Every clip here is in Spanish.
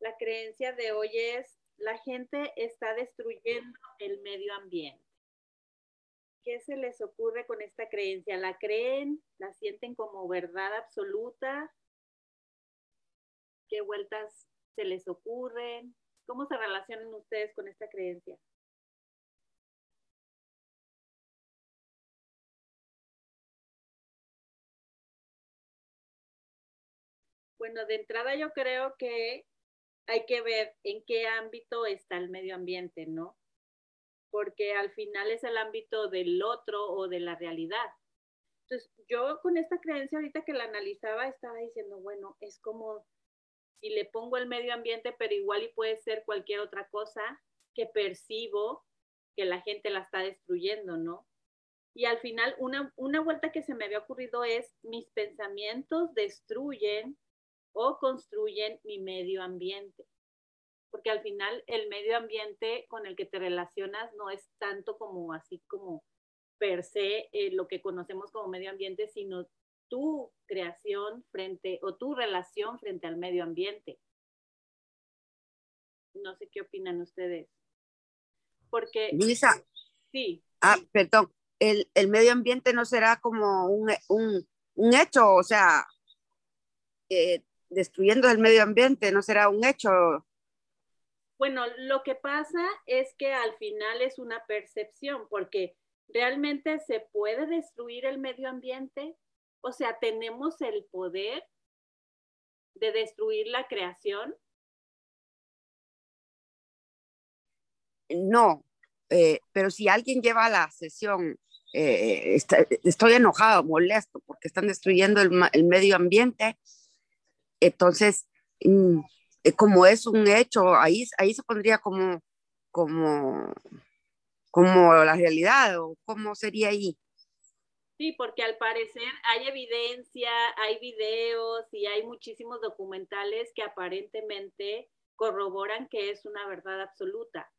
La creencia de hoy es, la gente está destruyendo el medio ambiente. ¿Qué se les ocurre con esta creencia? ¿La creen? ¿La sienten como verdad absoluta? ¿Qué vueltas se les ocurren? ¿Cómo se relacionan ustedes con esta creencia? Bueno, de entrada yo creo que hay que ver en qué ámbito está el medio ambiente, ¿no? Porque al final es el ámbito del otro o de la realidad. Entonces, yo con esta creencia ahorita que la analizaba estaba diciendo, bueno, es como si le pongo el medio ambiente, pero igual y puede ser cualquier otra cosa que percibo que la gente la está destruyendo, ¿no? Y al final, una, una vuelta que se me había ocurrido es, mis pensamientos destruyen o construyen mi medio ambiente. Porque al final el medio ambiente con el que te relacionas no es tanto como así como per se eh, lo que conocemos como medio ambiente, sino tu creación frente o tu relación frente al medio ambiente. No sé qué opinan ustedes. Porque... Luisa. Sí. Ah, perdón. El, el medio ambiente no será como un, un, un hecho, o sea, eh, destruyendo el medio ambiente, no será un hecho. Bueno, lo que pasa es que al final es una percepción, porque realmente se puede destruir el medio ambiente, o sea, tenemos el poder de destruir la creación. No, eh, pero si alguien lleva a la sesión, eh, estoy enojado, molesto, porque están destruyendo el, el medio ambiente, entonces, mm, eh, como es un hecho, ahí, ahí se pondría como, como, como la realidad o cómo sería ahí. Sí, porque al parecer hay evidencia, hay videos y hay muchísimos documentales que aparentemente corroboran que es una verdad absoluta.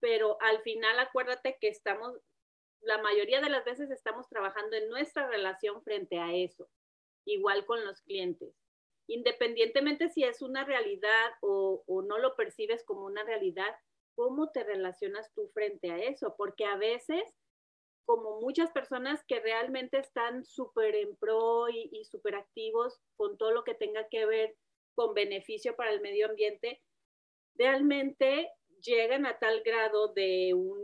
Pero al final acuérdate que estamos, la mayoría de las veces estamos trabajando en nuestra relación frente a eso igual con los clientes. Independientemente si es una realidad o, no lo percibes como una realidad, ¿cómo te relacionas tú frente a eso? Porque a veces, como muchas personas que realmente están súper en pro y, y súper activos con todo lo que tenga que ver con beneficio para el medio ambiente, realmente llegan a tal grado de un,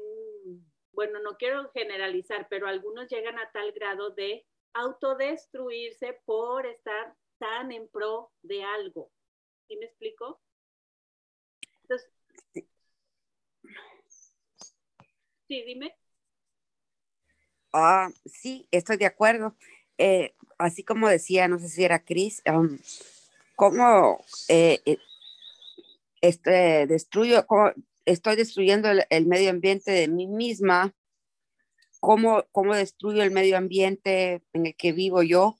bueno, no quiero generalizar, pero algunos llegan a tal grado de autodestruirse por estar tan en pro de algo. ¿Sí me explico? Entonces, sí, dime. Ah, sí, estoy de acuerdo. Eh, así como decía, no sé si era Cris, um, cómo eh, eh, este, destruyo, estoy destruyendo el, medio ambiente de mí misma cómo, cómo destruyo el medio ambiente en el que vivo yo.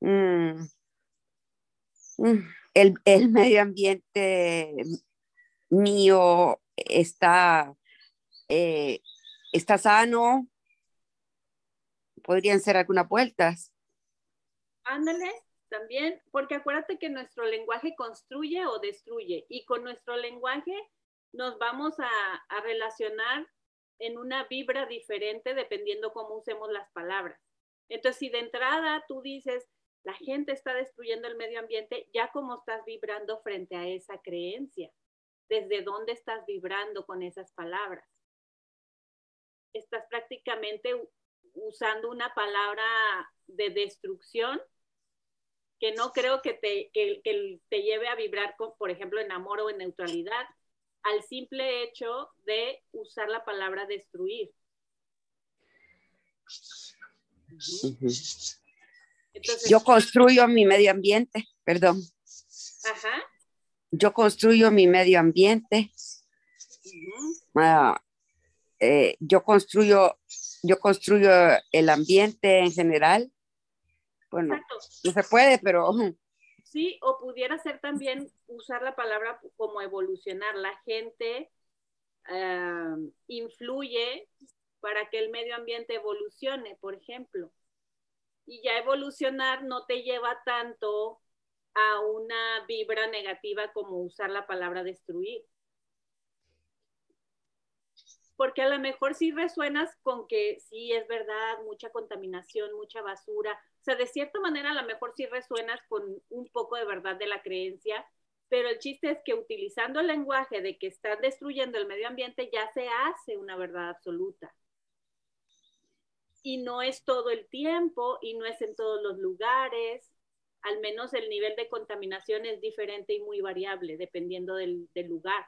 Mm. Mm. El, el, medio ambiente mío está, eh, está sano. Podrían ser algunas vueltas. Ándale, también, porque acuérdate que nuestro lenguaje construye o destruye y con nuestro lenguaje nos vamos a, a relacionar en una vibra diferente dependiendo cómo usemos las palabras. Entonces, si de entrada tú dices, la gente está destruyendo el medio ambiente, ya cómo estás vibrando frente a esa creencia, desde dónde estás vibrando con esas palabras. Estás prácticamente usando una palabra de destrucción que no creo que te, que, que te lleve a vibrar, con, por ejemplo, en amor o en neutralidad, al simple hecho de usar la palabra destruir. Yo construyo mi medio ambiente, perdón. Ajá. Yo construyo mi medio ambiente. Ah, eh, yo construyo, yo construyo el ambiente en general. Bueno, no se puede, pero Sí, o pudiera ser también usar la palabra como evolucionar. La gente ah, influye para que el medio ambiente evolucione, por ejemplo. Y ya evolucionar no te lleva tanto a una vibra negativa como usar la palabra destruir. Porque a lo mejor sí resuenas con que sí es verdad, mucha contaminación, mucha basura. O sea, de cierta manera a lo mejor sí resuenas con un poco de verdad de la creencia, pero el chiste es que utilizando el lenguaje de que están destruyendo el medio ambiente ya se hace una verdad absoluta. Y no es todo el tiempo y no es en todos los lugares. Al menos el nivel de contaminación es diferente y muy variable dependiendo del, del lugar.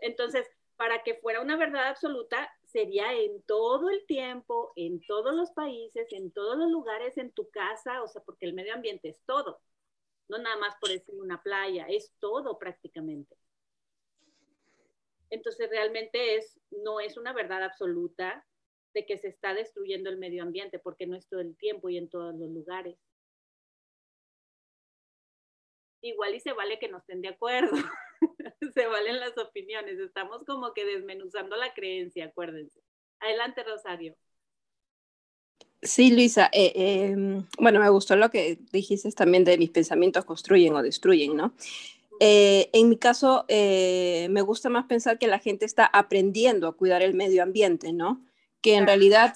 Entonces, para que fuera una verdad absoluta, sería en todo el tiempo, en todos los países, en todos los lugares, en tu casa, o sea, porque el medio ambiente es todo no nada más por decir una playa, es todo prácticamente. Entonces realmente es, no es una verdad absoluta de que se está destruyendo el medio ambiente, porque no es todo el tiempo y en todos los lugares. Igual y se vale que no estén de acuerdo, se valen las opiniones, estamos como que desmenuzando la creencia, acuérdense. Adelante, Rosario. Sí, Luisa, eh, em, bueno, me gustó lo que dijiste también de mis pensamientos construyen o destruyen, ¿no? Eh, en mi caso, eh, me gusta más pensar que la gente está aprendiendo a cuidar el medio ambiente, ¿no? Que en realidad...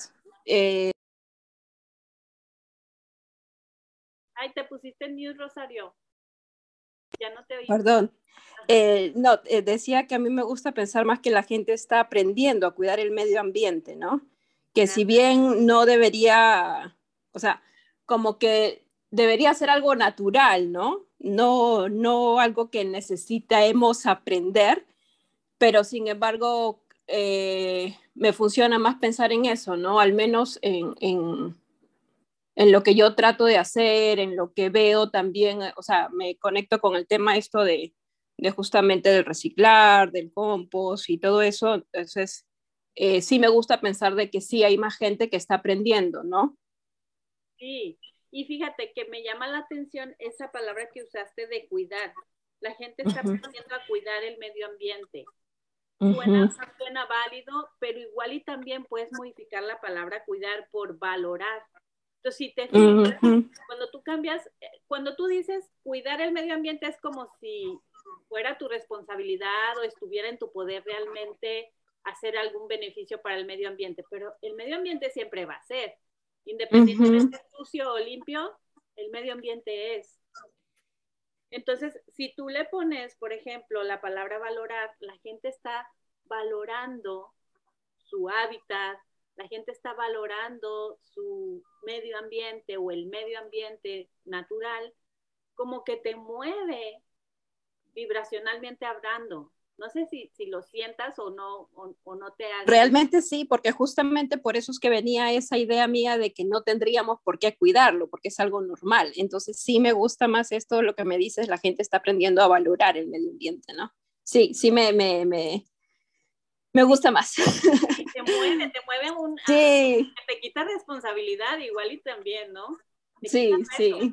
Ay, te pusiste en news, Rosario. Ya no te oí. Perdón. no, decía que a mí me gusta pensar más que la gente está aprendiendo a cuidar el medio ambiente, ¿no? que si bien no debería, o sea, como que debería ser algo natural, ¿no? No, no algo que necesitemos aprender, pero sin embargo eh, me funciona más pensar en eso, ¿no? Al menos en, en, en, lo que yo trato de hacer, en lo que veo también, o sea, me conecto con el tema esto de, de justamente del reciclar, del compost y todo eso, entonces eh, sí me gusta pensar de que sí hay más gente que está aprendiendo, ¿no? Sí, y fíjate que me llama la atención esa palabra que usaste de cuidar. La gente está aprendiendo a cuidar el medio ambiente. Suena, suena, válido, pero igual y también puedes modificar la palabra cuidar por valorar. Entonces, si te fijas, cuando tú cambias, eh, cuando tú dices cuidar el medio ambiente es como si fuera tu responsabilidad o estuviera en tu poder realmente hacer algún beneficio para el medio ambiente, pero el medio ambiente siempre va a ser, independientemente sucio o limpio, el medio ambiente es. Entonces, si tú le pones, por ejemplo, la palabra valorar, la gente está valorando su hábitat, la gente está valorando su medio ambiente o el medio ambiente natural, como que te mueve vibracionalmente hablando. No sé si, lo sientas o no, o, no te hagas. Realmente sí, porque justamente por eso es que venía esa idea mía de que no tendríamos por qué cuidarlo, porque es algo normal. Entonces sí me gusta más esto, lo que me dices, la gente está aprendiendo a valorar el medio ambiente, ¿no? Sí, sí me, me, me, me gusta más. te mueve, te mueve un... Sí. te quita responsabilidad igual y también, ¿no? sí, sí.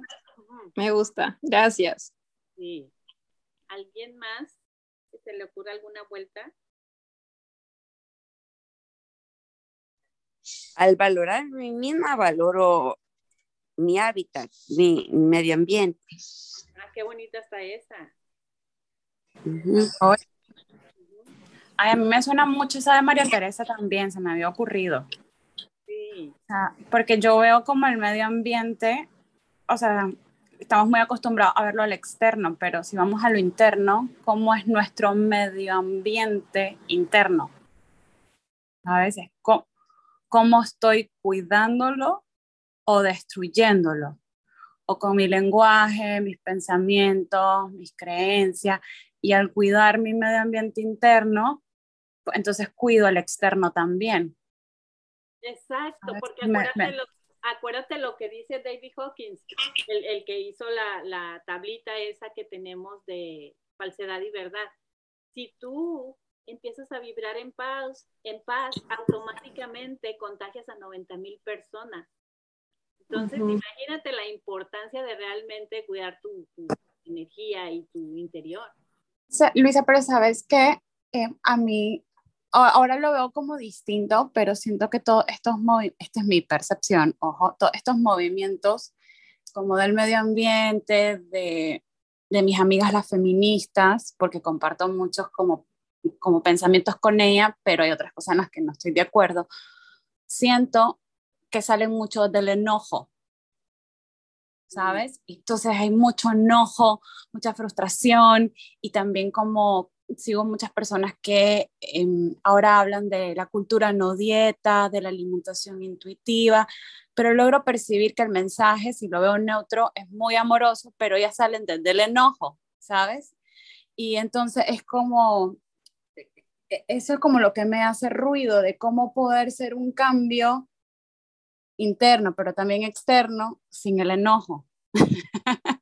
Me gusta. Gracias. Sí. ¿Alguien más? se le ocurre alguna vuelta? Al valorar mi misma, valoro mi hábitat, mi medio ambiente. Ah, qué bonita está esa. A mí me suena mucho esa de María Teresa también, se me había ocurrido. Sí. porque yo veo como el medio ambiente, o sea, estamos muy acostumbrados a verlo al externo, pero si vamos a lo interno, ¿cómo es nuestro medio ambiente interno? A veces, ¿cómo, estoy cuidándolo o destruyéndolo? O con mi lenguaje, mis pensamientos, mis creencias, y al cuidar mi medio ambiente interno, entonces cuido el externo también. Exacto, porque acuérdate lo acuérdate lo que dice David Hawkins, el, que hizo la, tablita esa que tenemos de falsedad y verdad. Si tú empiezas a vibrar en paz, en paz, automáticamente contagias a 90 mil personas. Entonces, imagínate la importancia de realmente cuidar tu, energía y tu interior. Luisa, pero sabes que eh, a mí ahora lo veo como distinto, pero siento que todos estos movimientos, esta es mi percepción, ojo, todos estos movimientos como del medio ambiente, de, de mis amigas las feministas, porque comparto muchos como, como pensamientos con ella, pero hay otras cosas en las que no estoy de acuerdo. Siento que salen mucho del enojo, ¿sabes? Entonces hay mucho enojo, mucha frustración y también como sigo muchas personas que em, ahora hablan de la cultura no dieta, de la alimentación intuitiva, pero logro percibir que el mensaje, si lo veo neutro, es muy amoroso, pero ya salen desde el enojo, ¿sabes? Y entonces es como, e, eso es como lo que me hace ruido de cómo poder ser un cambio interno, pero también externo, sin el enojo.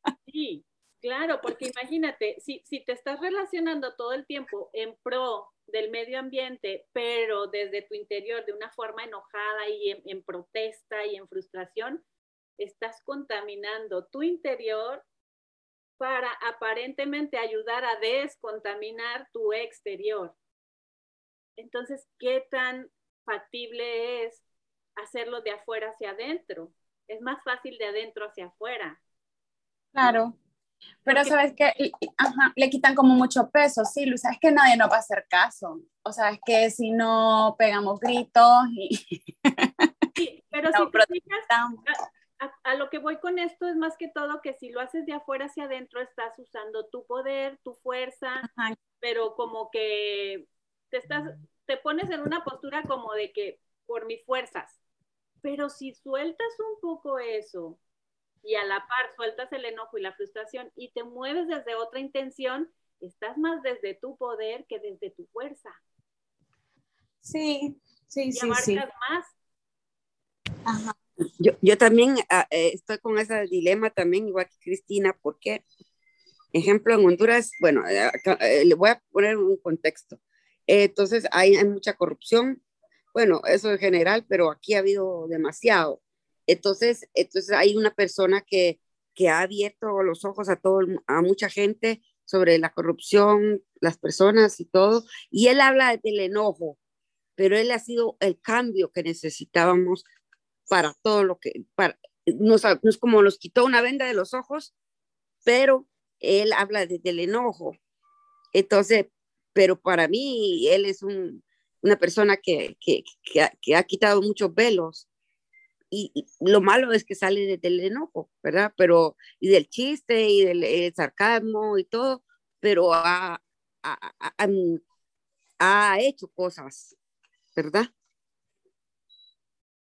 Claro, porque imagínate, si, si te estás relacionando todo el tiempo en pro del medio ambiente, pero desde tu interior de una forma enojada y en, protesta y en frustración, estás contaminando tu interior para aparentemente ayudar a descontaminar tu exterior. Entonces, ¿qué tan factible es hacerlo de afuera hacia adentro? Es más fácil de adentro hacia afuera. Claro. Pero sabes que le quitan como mucho peso, sí, Luisa, es que nadie nos va a hacer caso. O sea, es que si no pegamos gritos y... Sí, pero si te fijas, a, lo que voy con esto es más que todo que si lo haces de afuera hacia adentro, estás usando tu poder, tu fuerza, pero como que te estás, te pones en una postura como de que por mis fuerzas. Pero si sueltas un poco eso y a la par sueltas el enojo y la frustración y te mueves desde otra intención, estás más desde tu poder que desde tu fuerza. Sí, sí, y sí. Abarcas más. Ajá. Yo, yo también ah, eh, estoy con ese dilema también, igual que Cristina, porque, ejemplo, en Honduras, bueno, eh, eh, le voy a poner un contexto. entonces, hay, hay mucha corrupción, bueno, eso en general, pero aquí ha habido demasiado. Entonces, entonces hay una persona que, que ha abierto los ojos a, todo, a mucha gente sobre la corrupción, las personas y todo, y él habla del enojo, pero él ha sido el cambio que necesitábamos para todo lo que, para, nos, nos como nos quitó una venda de los ojos, pero él habla del enojo. Entonces, pero para mí, él es un, una persona que, que, ha, quitado muchos velos y, lo malo es que sale desde el enojo, ¿verdad? Pero, y del chiste y del eh, sarcasmo y todo, pero ha, ha, ha, hecho cosas, ¿verdad?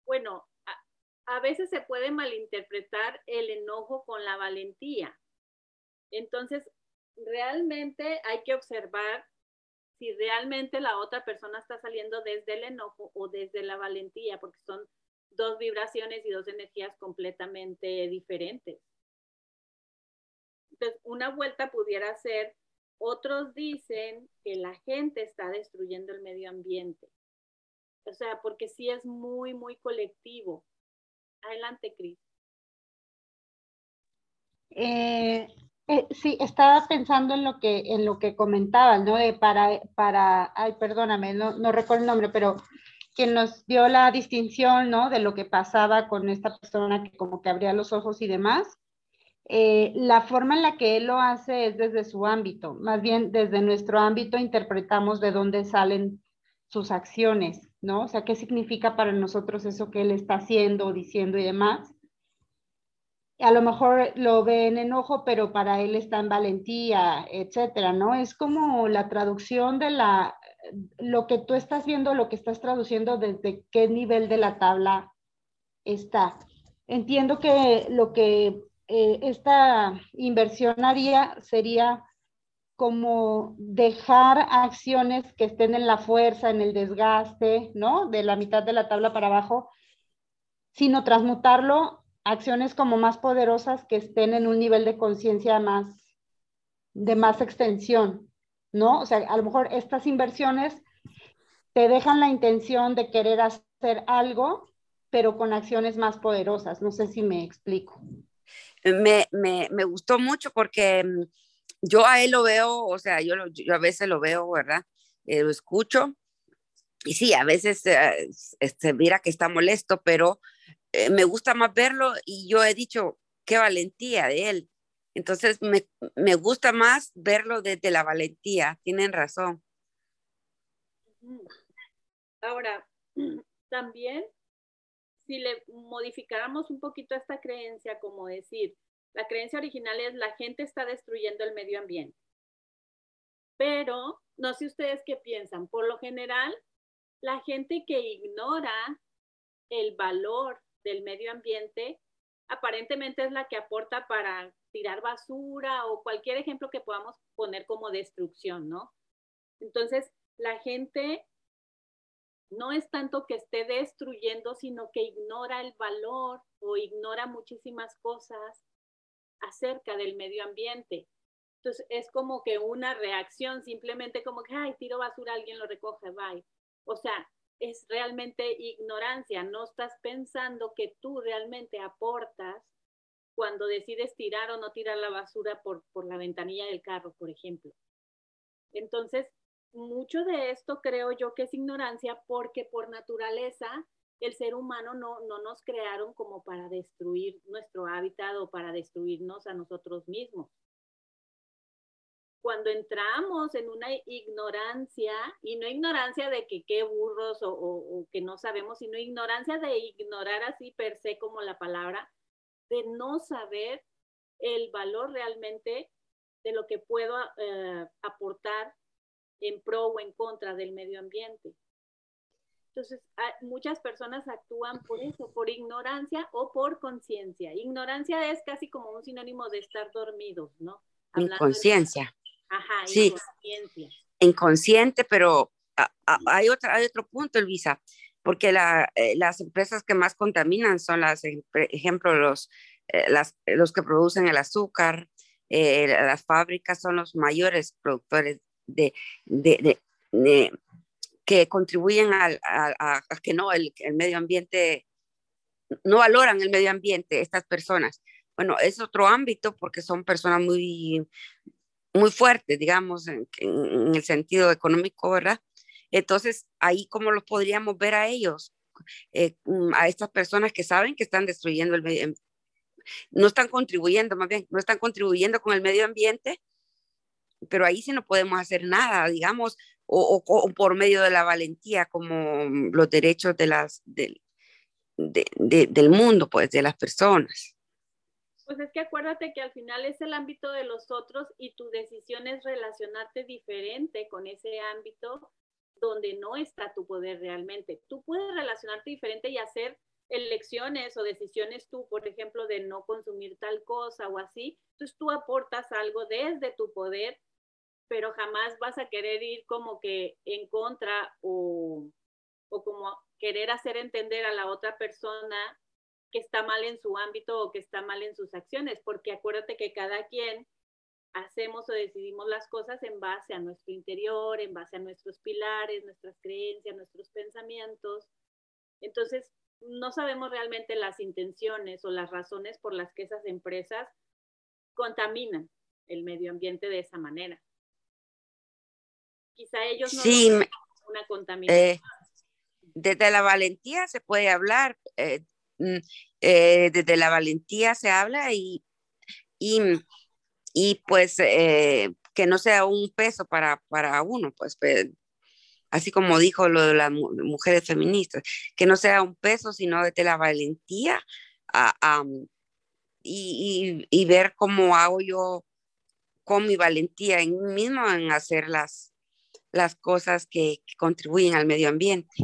Bueno, a veces se puede malinterpretar el enojo con la valentía. Entonces, realmente hay que observar si realmente la otra persona está saliendo desde el enojo o desde la valentía, porque son dos vibraciones y dos energías completamente diferentes. Entonces, una vuelta pudiera ser, otros dicen que la gente está destruyendo el medio ambiente. O sea, porque sí es muy, muy colectivo. Adelante, Cris. Eh, eh, sí, estaba pensando en lo que, en lo que comentabas, ¿no? De para, para, ay, perdóname, no, no recuerdo el nombre, pero quien nos dio la distinción, ¿no? De lo que pasaba con esta persona que como que abría los ojos y demás. Eh, la forma en la que él lo hace es desde su ámbito, más bien desde nuestro ámbito interpretamos de dónde salen sus acciones, ¿no? O sea, qué significa para nosotros eso que él está haciendo, diciendo y demás. A lo mejor lo ve en enojo, pero para él está en valentía, etcétera, ¿no? Es como la traducción de la, lo que tú estás viendo, lo que estás traduciendo, desde qué nivel de la tabla está. Entiendo que lo que eh, esta inversión haría sería como dejar acciones que estén en la fuerza, en el desgaste, ¿no? De la mitad de la tabla para abajo, sino transmutarlo a acciones como más poderosas que estén en un nivel de conciencia más, de más extensión, ¿no? O sea, a lo mejor estas inversiones te dejan la intención de querer hacer algo, pero con acciones más poderosas. No sé si me explico. Me, me, me gustó mucho porque mm, yo a él lo veo, o sea, yo, yo a veces lo veo, ¿verdad? Eh, lo escucho y sí, a veces eh, se mira que está molesto, pero eh, me gusta más verlo y yo he dicho, qué valentía de él. Entonces me, me gusta más verlo desde la valentía, tienen razón. Ahora, también, si le modificáramos un poquito esta creencia, como decir, la creencia original es la gente está destruyendo el medio ambiente. Pero, no sé ustedes qué piensan, por lo general, la gente que ignora el valor del medio ambiente, aparentemente es la que aporta para tirar basura o cualquier ejemplo que podamos poner como destrucción, ¿no? Entonces, la gente no es tanto que esté destruyendo, sino que ignora el valor o ignora muchísimas cosas acerca del medio ambiente. Entonces es como que una reacción, simplemente como que, ay, tiro basura, alguien lo recoge, bye. O sea, es realmente ignorancia, no estás pensando que tú realmente aportas cuando decides tirar o no tirar la basura por, por la ventanilla del carro, por ejemplo. Entonces, mucho de esto creo yo que es ignorancia porque por naturaleza el ser humano no, no nos crearon como para destruir nuestro hábitat o para destruirnos a nosotros mismos. Cuando entramos en una ignorancia, y no ignorancia de que qué burros o, o, que no sabemos, sino ignorancia de ignorar así per se como la palabra, de no saber el valor realmente de lo que puedo eh, aportar en pro o en contra del medio ambiente. Entonces, muchas personas actúan por eso, por ignorancia o por conciencia. Ignorancia es casi como un sinónimo de estar dormidos, ¿no? Inconsciencia. Ajá, sí. inconsciencia. Inconsciente, pero hay, otra, hay otro punto, Luisa, porque eh, las empresas que más contaminan son las, por ejemplo, los, eh, las, los que producen el azúcar, eh, las fábricas son los mayores productores de, que contribuyen a, a, que no, el, el, medio ambiente, no valoran el medio ambiente, estas personas. Bueno, es otro ámbito porque son personas muy, muy fuertes, digamos, en, en el sentido económico, ¿verdad? Entonces, ahí cómo los podríamos ver a ellos, eh, mm, a estas personas que saben que están destruyendo el medio, no están contribuyendo, más bien, no están contribuyendo con el medio ambiente, pero ahí sí no podemos hacer nada, digamos, o, por medio de la valentía, como los derechos de las, del mundo, pues, de las personas. Pues es que acuérdate que al final es el ámbito de los otros y tu decisión es relacionarte diferente con ese ámbito donde no está tu poder realmente. Tú puedes relacionarte diferente y hacer elecciones o decisiones tú, por ejemplo, de no consumir tal cosa o así. Entonces tú aportas algo desde tu poder pero jamás vas a querer ir como que en contra o, o como querer hacer entender a la otra persona que está mal en su ámbito o que está mal en sus acciones, porque acuérdate que cada quien hacemos o decidimos las cosas en base a nuestro interior, en base a nuestros pilares, nuestras creencias, nuestros pensamientos. Entonces, no sabemos realmente las intenciones o las razones por las que esas empresas contaminan el medio ambiente de esa manera quizá ellos no sí, una contaminación. Eh, desde la valentía se puede hablar, eh, mm, eh, desde la valentía se habla y, y, y pues que no sea un peso para, para uno, pues, así como dijo lo de las mujeres feministas, que no sea un peso, sino desde la valentía y, y, y, ver cómo hago yo con mi valentía en mí mismo en hacer las, las cosas que, contribuyen al medio ambiente.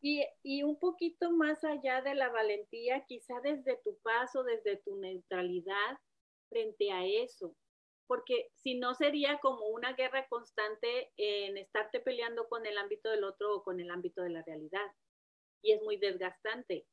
Y, y, un poquito más allá de la valentía, quizá desde tu paso, desde tu neutralidad frente a eso, porque si no sería como una guerra constante en estarte peleando con el ámbito del otro o con el ámbito de la realidad. Y es muy desgastante.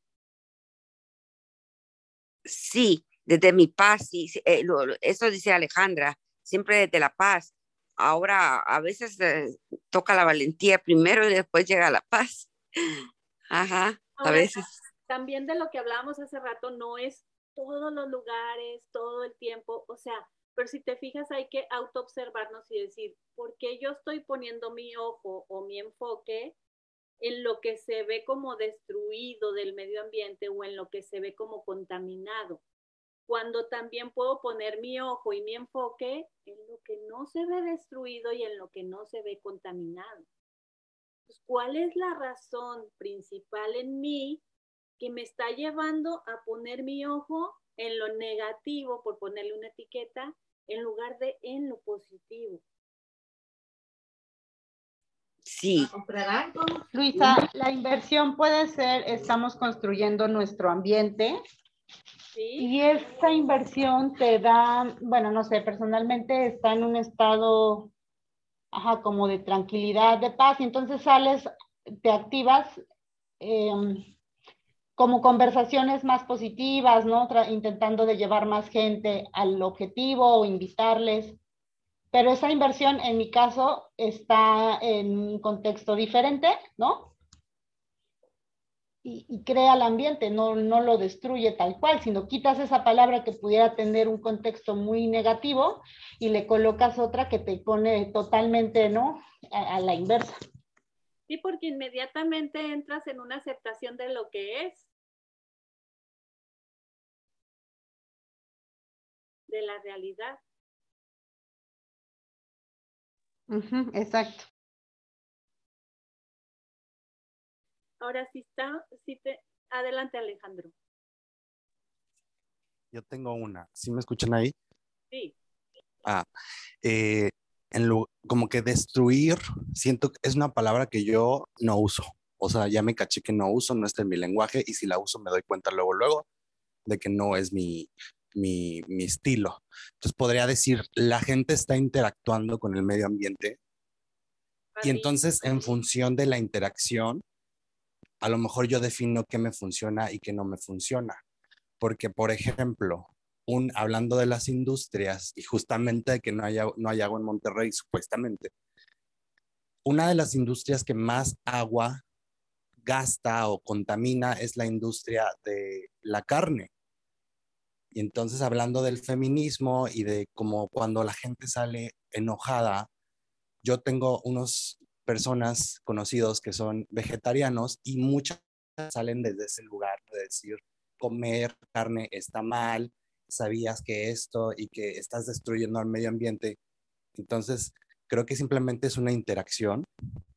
Sí, desde mi paz, sí, eh, eso dice Alejandra, siempre desde la paz, ahora a veces eh, toca la valentía primero y después llega la paz. Ajá, a veces. También de lo que hablábamos hace rato, no es todos los lugares, todo el tiempo, o sea, pero si te fijas hay que autoobservarnos y decir, ¿por qué yo estoy poniendo mi ojo o mi enfoque en lo que se ve como destruido del medio ambiente o en lo que se ve como contaminado? cuando también puedo poner mi ojo y mi enfoque en lo que no se ve destruido y en lo que no se ve contaminado. Pues, ¿Cuál es la razón principal en mí que me está llevando a poner mi ojo en lo negativo, por ponerle una etiqueta, en lugar de en lo positivo? Sí. Luisa, la inversión puede ser, estamos construyendo nuestro ambiente y esa inversión te da, bueno, no sé, personalmente está en un estado, ajá, como de tranquilidad, de paz, y entonces sales, te activas em, como conversaciones más positivas, ¿no? intentando de llevar más gente al objetivo o invitarles. Pero esa inversión, en mi caso, está en un contexto diferente, ¿no? y, crea el ambiente, no, no lo destruye tal cual, sino quitas esa palabra que pudiera tener un contexto muy negativo y le colocas otra que te pone totalmente, ¿no? A, a la inversa. Sí, porque inmediatamente entras en una aceptación de lo que es. De la realidad. exacto. Ahora sí está, sí te... Adelante, Alejandro. Yo tengo una. ¿Sí me escuchan ahí? Sí. Ah, eh, en lo, como que destruir, siento que es una palabra que yo no uso. O sea, ya me caché que no uso, no está en mi lenguaje y si la uso me doy cuenta luego, luego de que no es mi, mi, mi estilo. Entonces podría decir, la gente está interactuando con el medio ambiente y entonces en función de la interacción, a lo mejor yo defino qué me funciona y qué no me funciona. Porque, por ejemplo, un, hablando de las industrias y justamente de que no hay, no hay agua en Monterrey, supuestamente, una de las industrias que más agua gasta o contamina es la industria de la carne. Y entonces hablando del feminismo y de cómo cuando la gente sale enojada, yo tengo unos personas conocidos que son vegetarianos y muchas salen desde ese lugar de decir, comer carne está mal, sabías que esto y que estás destruyendo al medio ambiente. Entonces, creo que simplemente es una interacción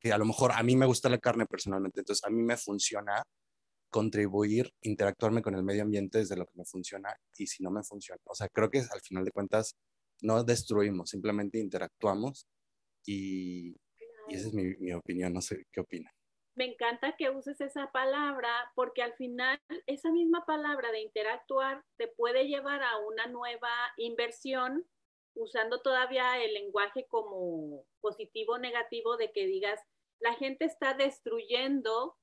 que a lo mejor a mí me gusta la carne personalmente, entonces a mí me funciona contribuir, interactuarme con el medio ambiente desde lo que me funciona y si no me funciona. O sea, creo que al final de cuentas no destruimos, simplemente interactuamos y, y esa es mi, opinión, no sé qué opina. Me encanta que uses esa palabra porque al final esa misma palabra de interactuar te puede llevar a una nueva inversión usando todavía el lenguaje como positivo o negativo de que digas, la gente está destruyendo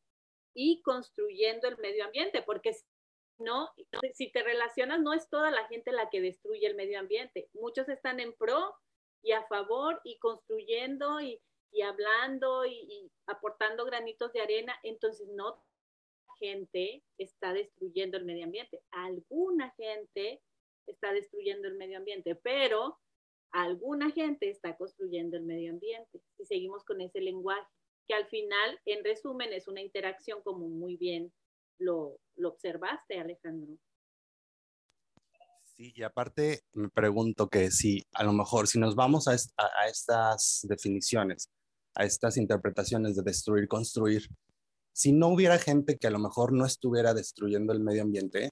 y construyendo el medio ambiente, porque si no, si te relacionas, no es toda la gente la que destruye el medio ambiente. Muchos están en pro y a favor y construyendo y, y hablando y, aportando granitos de arena, entonces no gente está destruyendo el medio ambiente. Alguna gente está destruyendo el medio ambiente, pero alguna gente está construyendo el medio ambiente. Si seguimos con ese lenguaje, que al final, en resumen, es una interacción como muy bien lo, lo observaste, Alejandro. Sí, y aparte me pregunto que si a lo mejor si nos vamos a, a estas definiciones, a estas interpretaciones de destruir, construir. Si no hubiera gente que a lo mejor no estuviera destruyendo el medio ambiente,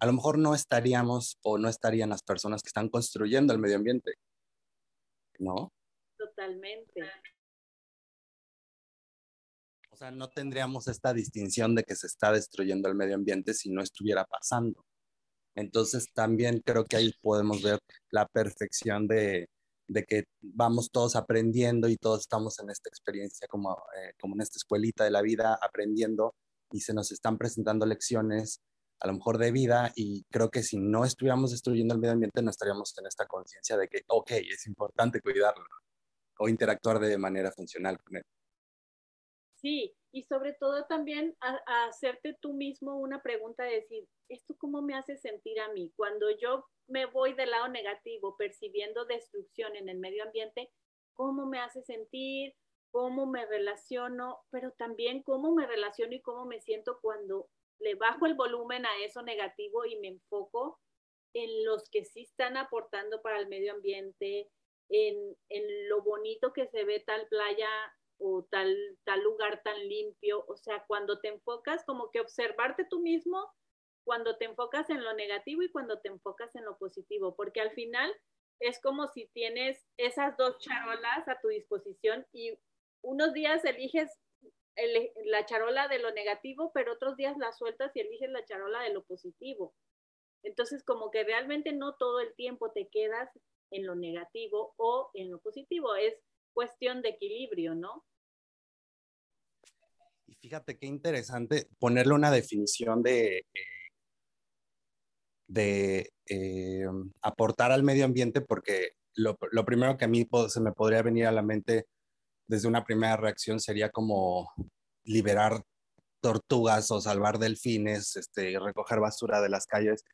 a lo mejor no estaríamos o no estarían las personas que están construyendo el medio ambiente. ¿No? Totalmente. O sea, no tendríamos esta distinción de que se está destruyendo el medio ambiente si no estuviera pasando. Entonces, también creo que ahí podemos ver la perfección de, de que vamos todos aprendiendo y todos estamos en esta experiencia como, eh, como en esta escuelita de la vida aprendiendo y se nos están presentando lecciones a lo mejor de vida y creo que si no estuviéramos destruyendo el medio ambiente no estaríamos en esta conciencia de que, ok, es importante cuidarlo o interactuar de manera funcional con él. Sí, y sobre todo también a, hacerte tú mismo una pregunta de decir, ¿esto cómo me hace sentir a mí? Cuando yo me voy del lado negativo, percibiendo destrucción en el medio ambiente, ¿cómo me hace sentir? ¿Cómo me relaciono? Pero también cómo me relaciono y cómo me siento cuando le bajo el volumen a eso negativo y me enfoco en los que sí están aportando para el medio ambiente, en, en lo bonito que se ve tal playa o tal, tal lugar tan limpio. O sea, cuando te enfocas como que observarte tú mismo, cuando te enfocas en lo negativo y cuando te enfocas en lo positivo, porque al final es como si tienes esas dos charolas a tu disposición y unos días eliges la charola de lo negativo, pero otros días la sueltas y eliges la charola de lo positivo. Entonces, como que realmente no todo el tiempo te quedas en lo negativo o en lo positivo, es cuestión de equilibrio, ¿no? Y fíjate qué interesante ponerle una definición de, de eh, aportar al medio ambiente, porque lo, lo, primero que a mí se me podría venir a la mente desde una primera reacción sería como liberar tortugas o salvar delfines, este, recoger basura de las calles.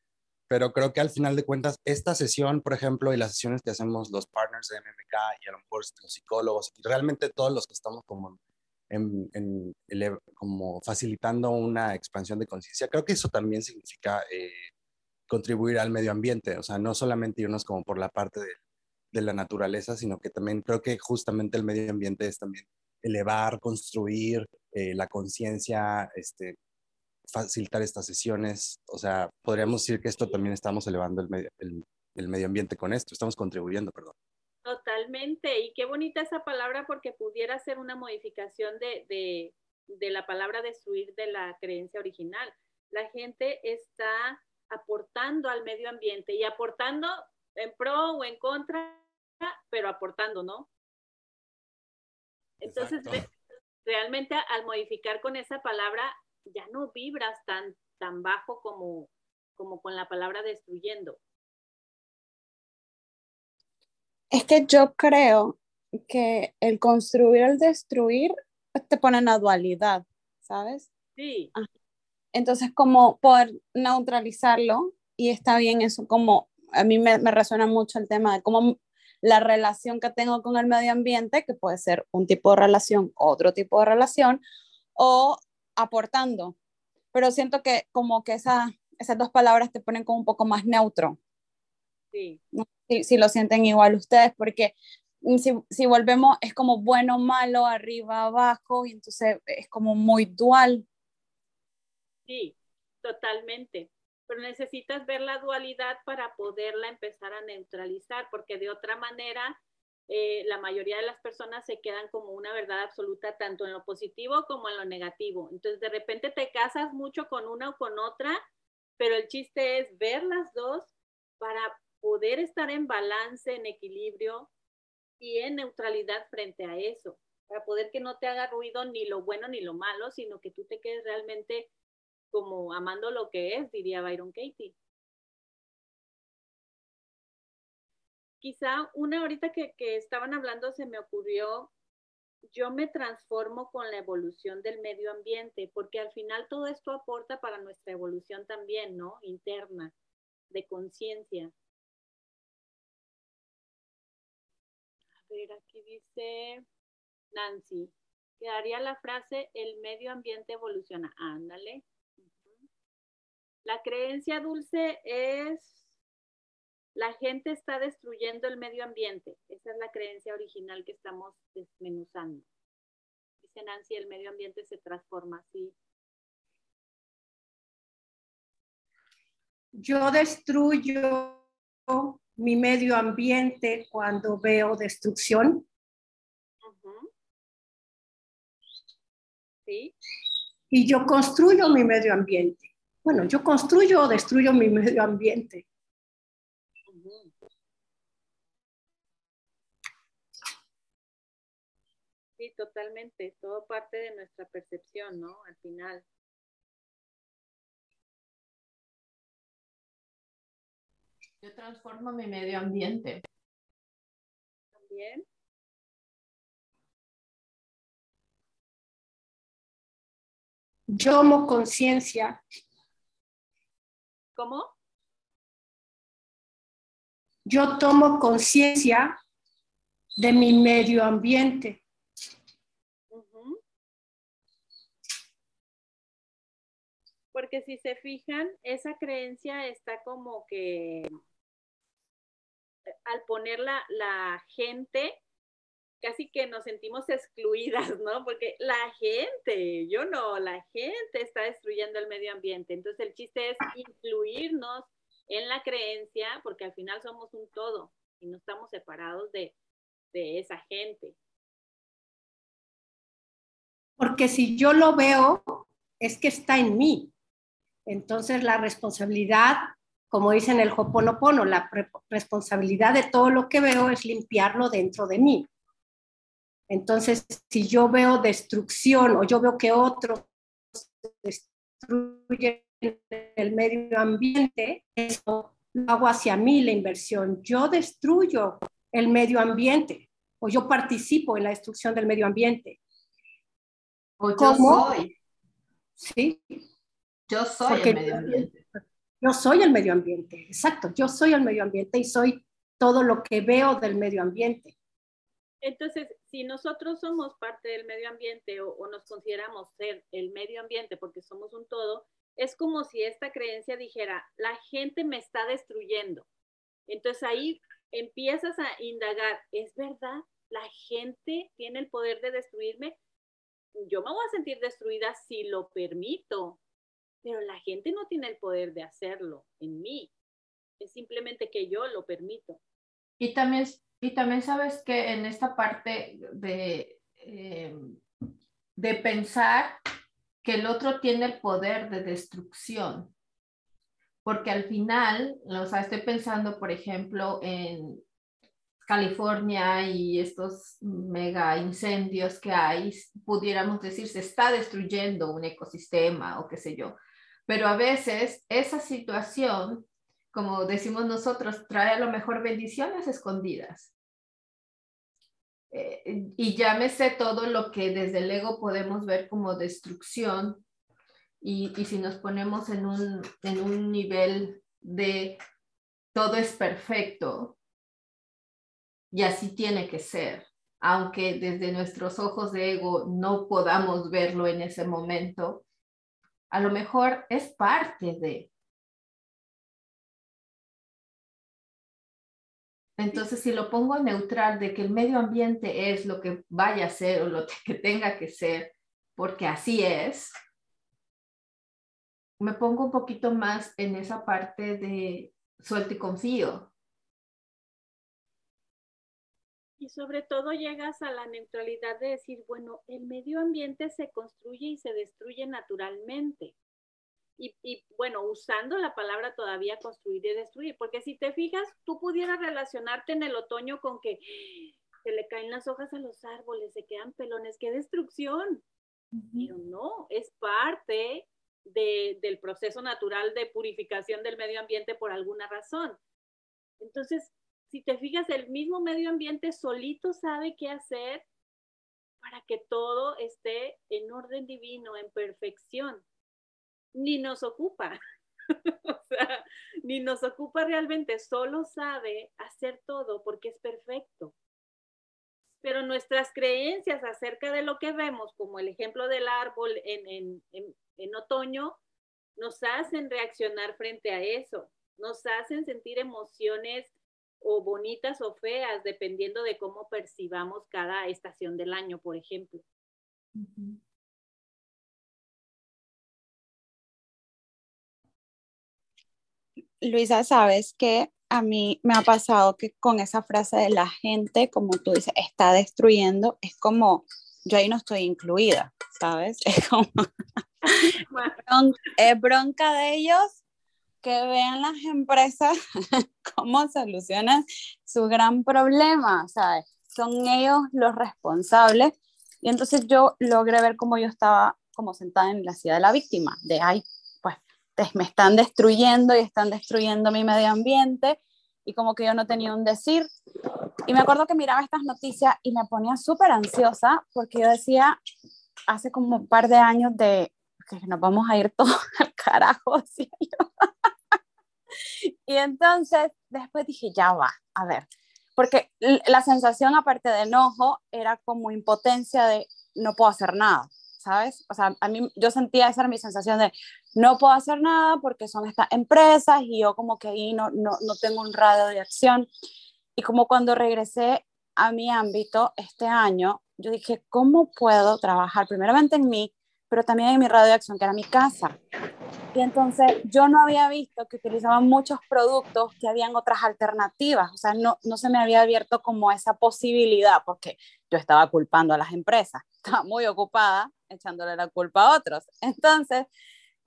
Pero creo que al final de cuentas, esta sesión, por ejemplo, y las sesiones que hacemos los partners de MMK y a lo mejor los psicólogos, y realmente todos los que estamos como, en, en, como facilitando una expansión de conciencia, creo que eso también significa eh, contribuir al medio ambiente, o sea, no solamente irnos como por la parte de, de la naturaleza, sino que también creo que justamente el medio ambiente es también elevar, construir eh, la conciencia, este, facilitar estas sesiones. O sea, podríamos decir que esto también estamos elevando el medio, el, medio ambiente con esto, estamos contribuyendo, perdón. Totalmente, y qué bonita esa palabra porque pudiera ser una modificación de, de, de la palabra destruir de la creencia original. La gente está aportando al medio ambiente y aportando en pro o en contra, pero aportando, ¿no? Entonces, realmente al modificar con esa palabra, ya no vibras tan, tan bajo como, como con la palabra destruyendo. Es que yo creo que el construir, el destruir, te pone en la dualidad, ¿sabes? Sí. Ah. Entonces, como poder neutralizarlo, y está bien eso, como a mí me, me resuena mucho el tema de cómo la relación que tengo con el medio ambiente, que puede ser un tipo de relación, otro tipo de relación, o aportando. Pero siento que como que esa, esas dos palabras te ponen como un poco más neutro. Sí. Si, si lo sienten igual ustedes, porque si, si, volvemos, es como bueno, malo, arriba, abajo, y entonces es como muy dual. Sí, totalmente pero necesitas ver la dualidad para poderla empezar a neutralizar, porque de otra manera eh, la mayoría de las personas se quedan como una verdad absoluta tanto en lo positivo como en lo negativo. Entonces de repente te casas mucho con una o con otra, pero el chiste es ver las dos para poder estar en balance, en equilibrio y en neutralidad frente a eso, para poder que no te haga ruido ni lo bueno ni lo malo, sino que tú te quedes realmente como amando lo que es, diría Byron Katie. Quizá una ahorita que, estaban hablando se me ocurrió, yo me transformo con la evolución del medio ambiente, porque al final todo esto aporta para nuestra evolución también, ¿no? Interna, de conciencia. A ver, aquí dice Nancy, quedaría la frase, el medio ambiente evoluciona. Ándale. La creencia dulce es la gente está destruyendo el medio ambiente. Esa es la creencia original que estamos desmenuzando. Dice Nancy, el medio ambiente se transforma así. Yo destruyo mi medio ambiente cuando veo destrucción. Sí. Y yo construyo mi medio ambiente bueno, yo construyo o destruyo mi medio ambiente. Sí, totalmente. Todo parte de nuestra percepción, ¿no? Al final. Yo transformo mi medio ambiente. También. Yo tomo conciencia ¿Cómo? Yo tomo conciencia de mi medio ambiente. Porque si se fijan, esa creencia está como que al poner la, la gente, casi que nos sentimos excluidas, ¿no? Porque la gente, yo no, la gente está destruyendo el medio ambiente. Entonces el chiste es incluirnos en la creencia, porque al final somos un todo y no estamos separados de, de esa gente. Porque si yo lo veo, es que está en mí. Entonces la responsabilidad, como dice en el Hoponopono, la responsabilidad de todo lo que veo es limpiarlo dentro de mí. Entonces, si yo veo destrucción o yo veo que otros destruyen el medio ambiente, eso lo hago hacia mí la inversión. Yo destruyo el medio ambiente o yo participo en la destrucción del medio ambiente. O yo soy. Sí, yo soy el medio ambiente. Yo soy el medio ambiente, exacto. Yo soy el medio ambiente y soy todo lo que veo del medio ambiente. Entonces, si nosotros somos parte del medio ambiente o, o, nos consideramos ser el medio ambiente porque somos un todo, es como si esta creencia dijera, la gente me está destruyendo. Entonces ahí empiezas a indagar, ¿es verdad? ¿La gente tiene el poder de destruirme? Yo me voy a sentir destruida si lo permito, pero la gente no tiene el poder de hacerlo en mí. Es simplemente que yo lo permito. Y también, y también sabes que en esta parte de, eh, de pensar que el otro tiene el poder de destrucción, porque al final, o sea, estoy pensando, por ejemplo, en California y estos mega incendios que hay, pudiéramos decir, se está destruyendo un ecosistema o qué sé yo. Pero a veces esa situación, como decimos nosotros, trae a lo mejor bendiciones escondidas. Eh, y llámese todo lo que desde el ego podemos ver como destrucción. Y, y si nos ponemos en un, en un nivel de todo es perfecto, y así tiene que ser, aunque desde nuestros ojos de ego no podamos verlo en ese momento, a lo mejor es parte de. Entonces, si lo pongo neutral de que el medio ambiente es lo que vaya a ser o lo que tenga que ser, porque así es, me pongo un poquito más en esa parte de suelto y confío. Y sobre todo llegas a la neutralidad de decir, bueno, el medio ambiente se construye y se destruye naturalmente. Y, y, bueno, usando la palabra todavía construir y destruir, porque si te fijas, tú pudieras relacionarte en el otoño con que se le caen las hojas a los árboles, se quedan pelones, qué destrucción. Uh -huh. Pero no, es parte de, del proceso natural de purificación del medio ambiente por alguna razón. Entonces, si te fijas, el mismo medio ambiente solito sabe qué hacer para que todo esté en orden divino, en perfección. Ni nos ocupa. ni nos ocupa realmente, solo sabe hacer todo porque es perfecto. Pero nuestras creencias acerca de lo que vemos, como el ejemplo del árbol en, en, en, en otoño, nos hacen reaccionar frente a eso, nos hacen sentir emociones o bonitas o feas, dependiendo de cómo percibamos cada estación del año, por ejemplo. Uh -huh. Luisa, sabes que a mí me ha pasado que con esa frase de la gente, como tú dices, está destruyendo, es como yo ahí no estoy incluida, ¿sabes? Es como es bronca de ellos que vean las empresas cómo solucionan su gran problema, ¿sabes? Son ellos los responsables. Y entonces yo logré ver cómo yo estaba como sentada en la silla de la víctima, de, ay, pues me están destruyendo y están destruyendo mi medio ambiente y como que yo no tenía un decir. Y me acuerdo que miraba estas noticias y me ponía súper ansiosa porque yo decía, hace como un par de años de que nos vamos a ir todos al carajo, yo. y entonces después dije, ya va, a ver, porque la sensación aparte de enojo era como impotencia de no puedo hacer nada, ¿sabes? O sea, a mí yo sentía esa era mi sensación de no puedo hacer nada porque son estas empresas y yo como que ahí no, no, no tengo un radio de acción. Y como cuando regresé a mi ámbito este año, yo dije, ¿cómo puedo trabajar primeramente en mí, pero también en mi radio de acción, que era mi casa? Y entonces yo no había visto que utilizaban muchos productos que habían otras alternativas, o sea, no, no se me había abierto como esa posibilidad, porque yo estaba culpando a las empresas, estaba muy ocupada echándole la culpa a otros. Entonces,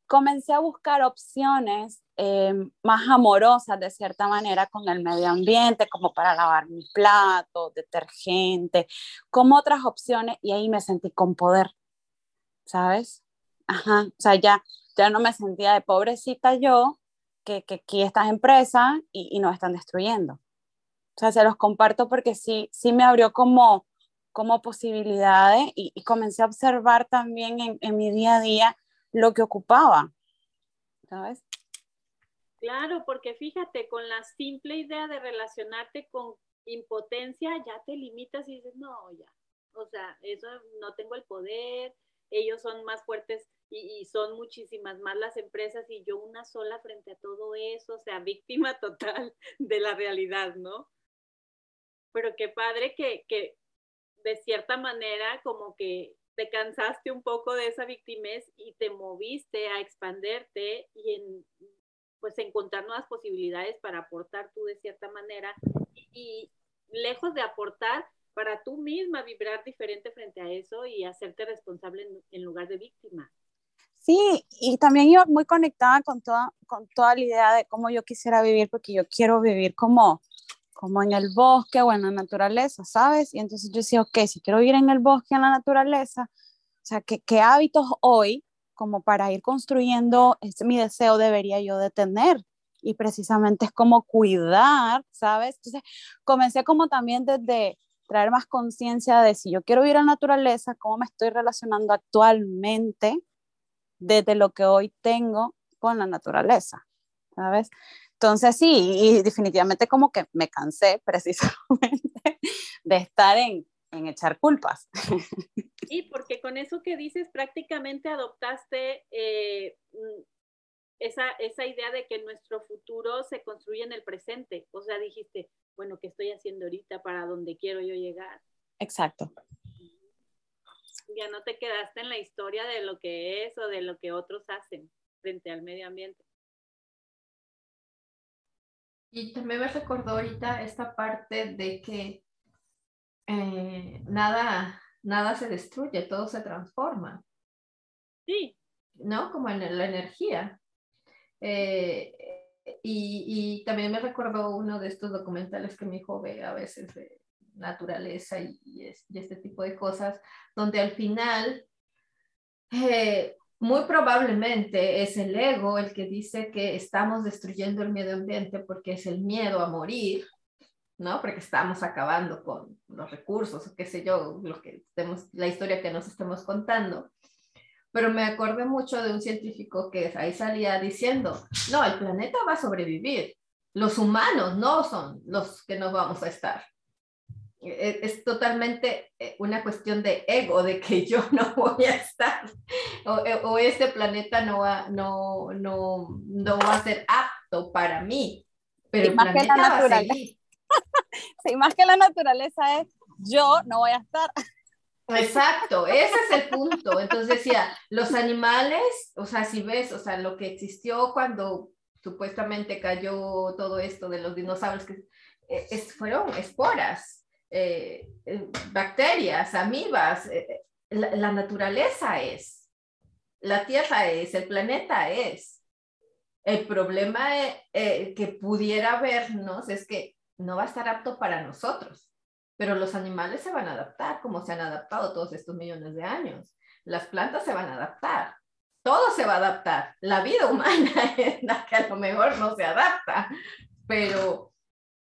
comencé a buscar opciones eh, más amorosas de cierta manera con el medio ambiente, como para lavar mis platos, detergente, como otras opciones, y ahí me sentí con poder, ¿sabes? Ajá, o sea, ya ya no me sentía de pobrecita yo, que, que aquí estas empresas y, y nos están destruyendo. O sea, se los comparto porque sí, sí me abrió como, como posibilidades y, y comencé a observar también en, en, mi día a día lo que ocupaba, ¿sabes? Claro, porque fíjate, con la simple idea de relacionarte con impotencia, ya te limitas y dices, no, ya, o sea, eso no tengo el poder, ellos son más fuertes y, son muchísimas más las empresas y yo una sola frente a todo eso, o sea, víctima total de la realidad, ¿no? Pero qué padre que, que de cierta manera como que te cansaste un poco de esa victimez y te moviste a expanderte y en, pues encontrar nuevas posibilidades para aportar tú de cierta manera y lejos de aportar para tú misma vibrar diferente frente a eso y hacerte responsable en, en lugar de víctima. Sí, y también yo muy conectada con toda, con toda la idea de cómo yo quisiera vivir, porque yo quiero vivir como, como en el bosque o en la naturaleza, ¿sabes? Y entonces yo decía, ok, si quiero vivir en el bosque, en la naturaleza, o sea, ¿qué, qué hábitos hoy, como para ir construyendo este, mi deseo, debería yo de tener? Y precisamente es como cuidar, ¿sabes? Entonces comencé como también desde traer más conciencia de si yo quiero vivir en naturaleza, cómo me estoy relacionando actualmente desde lo que hoy tengo con la naturaleza, ¿sabes? Entonces sí, y definitivamente como que me cansé precisamente de estar en, en echar culpas. Sí, porque con eso que dices prácticamente adoptaste eh, mm, esa, esa idea de que nuestro futuro se construye en el presente. O sea, dijiste, bueno, ¿qué estoy haciendo ahorita para donde quiero yo llegar? Exacto ya no te quedaste en la historia de lo que es o de lo que otros hacen frente al medio ambiente. Y también me recordó ahorita esta parte de que eh, nada, nada se destruye, todo se transforma. Sí. ¿No? Como en la energía. Eh, y, y, también me recordó uno de estos documentales que mi hijo ve a veces de, naturaleza y, y, este tipo de cosas, donde al final eh, muy probablemente es el ego el que dice que estamos destruyendo el medio ambiente porque es el miedo a morir, ¿no? Porque estamos acabando con los recursos, o qué sé yo, lo que estemos, la historia que nos estemos contando. Pero me acordé mucho de un científico que ahí salía diciendo, no, el planeta va a sobrevivir, los humanos no son los que no vamos a estar. E, es, totalmente eh, una cuestión de ego, de que yo no voy a estar, o, eh, o este planeta no va, no, no, no va a ser apto para mí, pero el planeta va a seguir. sí, más que la naturaleza es yo no voy a estar. Exacto, ese es el punto. Entonces decía, los animales, o sea, si ves, o sea, lo que existió cuando supuestamente cayó todo esto de los dinosaurios, que eh, es, fueron esporas, eh, eh, bacterias, amibas, eh, la, la, naturaleza es, la Tierra es, el planeta es. El problema que pudiera vernos es que no va a estar apto para nosotros, pero los animales se van a adaptar como se han adaptado todos estos millones de años. Las plantas se van a adaptar, todo se va a adaptar. La vida humana es la que a lo mejor no se adapta, pero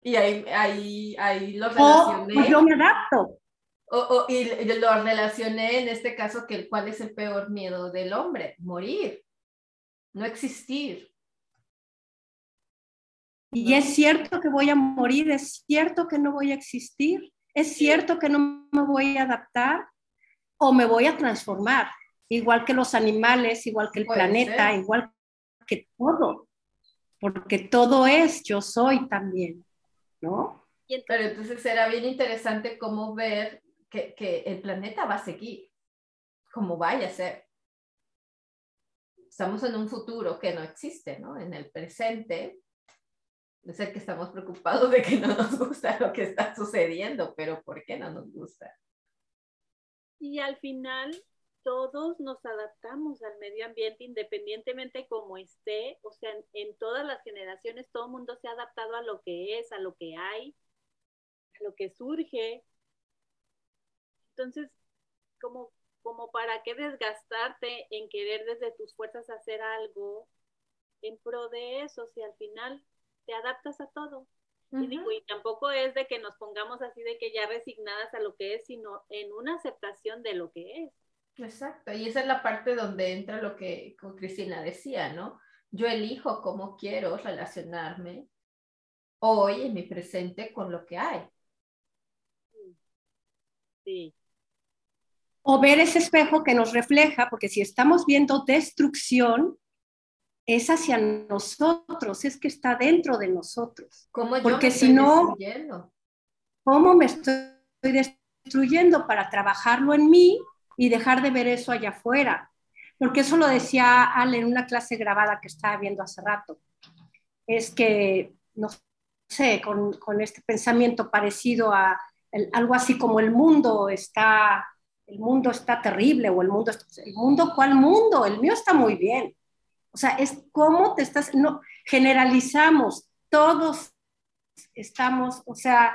y ahí, ahí, ahí lo relacioné. Oh, pues yo me adapto. O, o, y lo relacioné en este caso que cuál es el peor miedo del hombre, morir, no existir. Y es cierto que voy a morir, es cierto que no voy a existir, es cierto que no me voy a adaptar o me voy a transformar. igual que los animales, igual que el Puede planeta, ser. igual que todo, porque todo es yo soy también, ¿no? Pero entonces será bien interesante cómo ver que, que el planeta va a seguir, como vaya a ser. Estamos en un futuro que no existe, ¿no? En el presente. Es el que estamos preocupados de que no nos gusta lo que está sucediendo, pero ¿por qué no nos gusta? y al final todos nos adaptamos al medio ambiente independientemente como esté, o sea, en, en todas las generaciones todo el mundo se ha adaptado a lo que es, a lo que hay, a lo que surge. Entonces, como, como para qué desgastarte en querer desde tus fuerzas hacer algo en pro de eso, si al final te adaptas a todo. Y digo, y tampoco es de que nos pongamos así de que ya resignadas a lo que es, sino en una aceptación de lo que es. Exacto, y esa es la parte donde entra lo que Cristina decía, ¿no? Yo elijo cómo quiero relacionarme hoy en mi presente con lo que hay. Sí, O ver ese espejo que nos refleja, porque si estamos viendo destrucción, es hacia nosotros, es que está dentro de nosotros. ¿Cómo yo Porque me si estoy no- destruyendo? ¿Cómo me estoy destruyendo para trabajarlo en mí y dejar de ver eso allá afuera? Porque eso lo decía Ale en una clase grabada que estaba viendo hace rato. Es que, no sé, con, con este pensamiento parecido a el- algo así como el mundo está, el mundo está terrible o el mundo, el mundo, ¿cuál mundo? El mío está muy bien. O sea, es cómo te estás, no, generalizamos, todos estamos, o sea,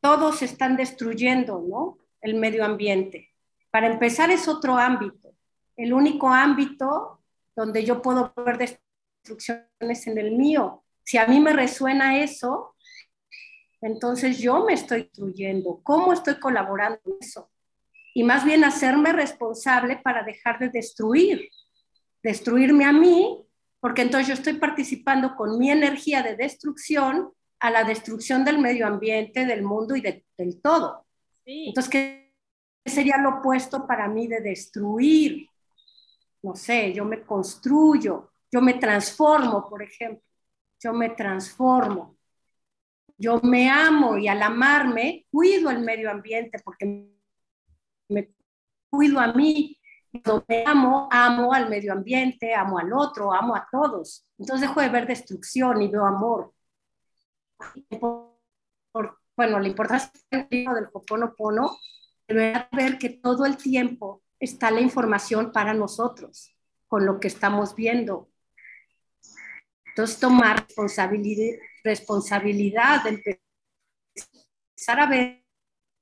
todos están destruyendo, ¿no? El medio ambiente. Para empezar es otro ámbito. El único ámbito donde yo puedo ver destrucciones en el mío. Si a mí me resuena eso, entonces yo me estoy destruyendo. ¿Cómo estoy colaborando en eso? Y más bien hacerme responsable para dejar de destruir. Destruirme a mí, porque entonces yo estoy participando con mi energía de destrucción a la destrucción del medio ambiente, del mundo y de- del todo. sí. Entonces, ¿qué sería lo opuesto para mí de destruir? No sé, yo me construyo, yo me transformo, por ejemplo. Yo me transformo. Yo me amo y al amarme cuido el medio ambiente porque me cuido a mí. Me amo, amo al medio ambiente, amo al otro, amo a todos. Entonces dejo de ver destrucción y veo amor. Por- bueno, la importancia del Ho'oponopono deberá ver que todo el tiempo está la información para nosotros, con lo que estamos viendo. Entonces, tomar responsabilidad, responsabilidad de empezar a ver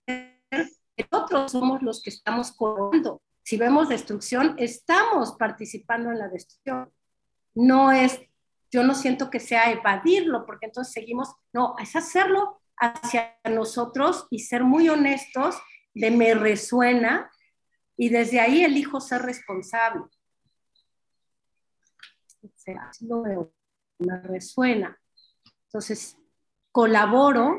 que nosotros somos los que estamos colaborando. Si vemos destrucción, estamos participando en la destrucción. No es, yo no siento que sea evadirlo, porque entonces seguimos, no, es hacerlo hacia nosotros y ser muy honestos de me resuena y desde ahí elijo ser responsable. Me resuena. Entonces, colaboro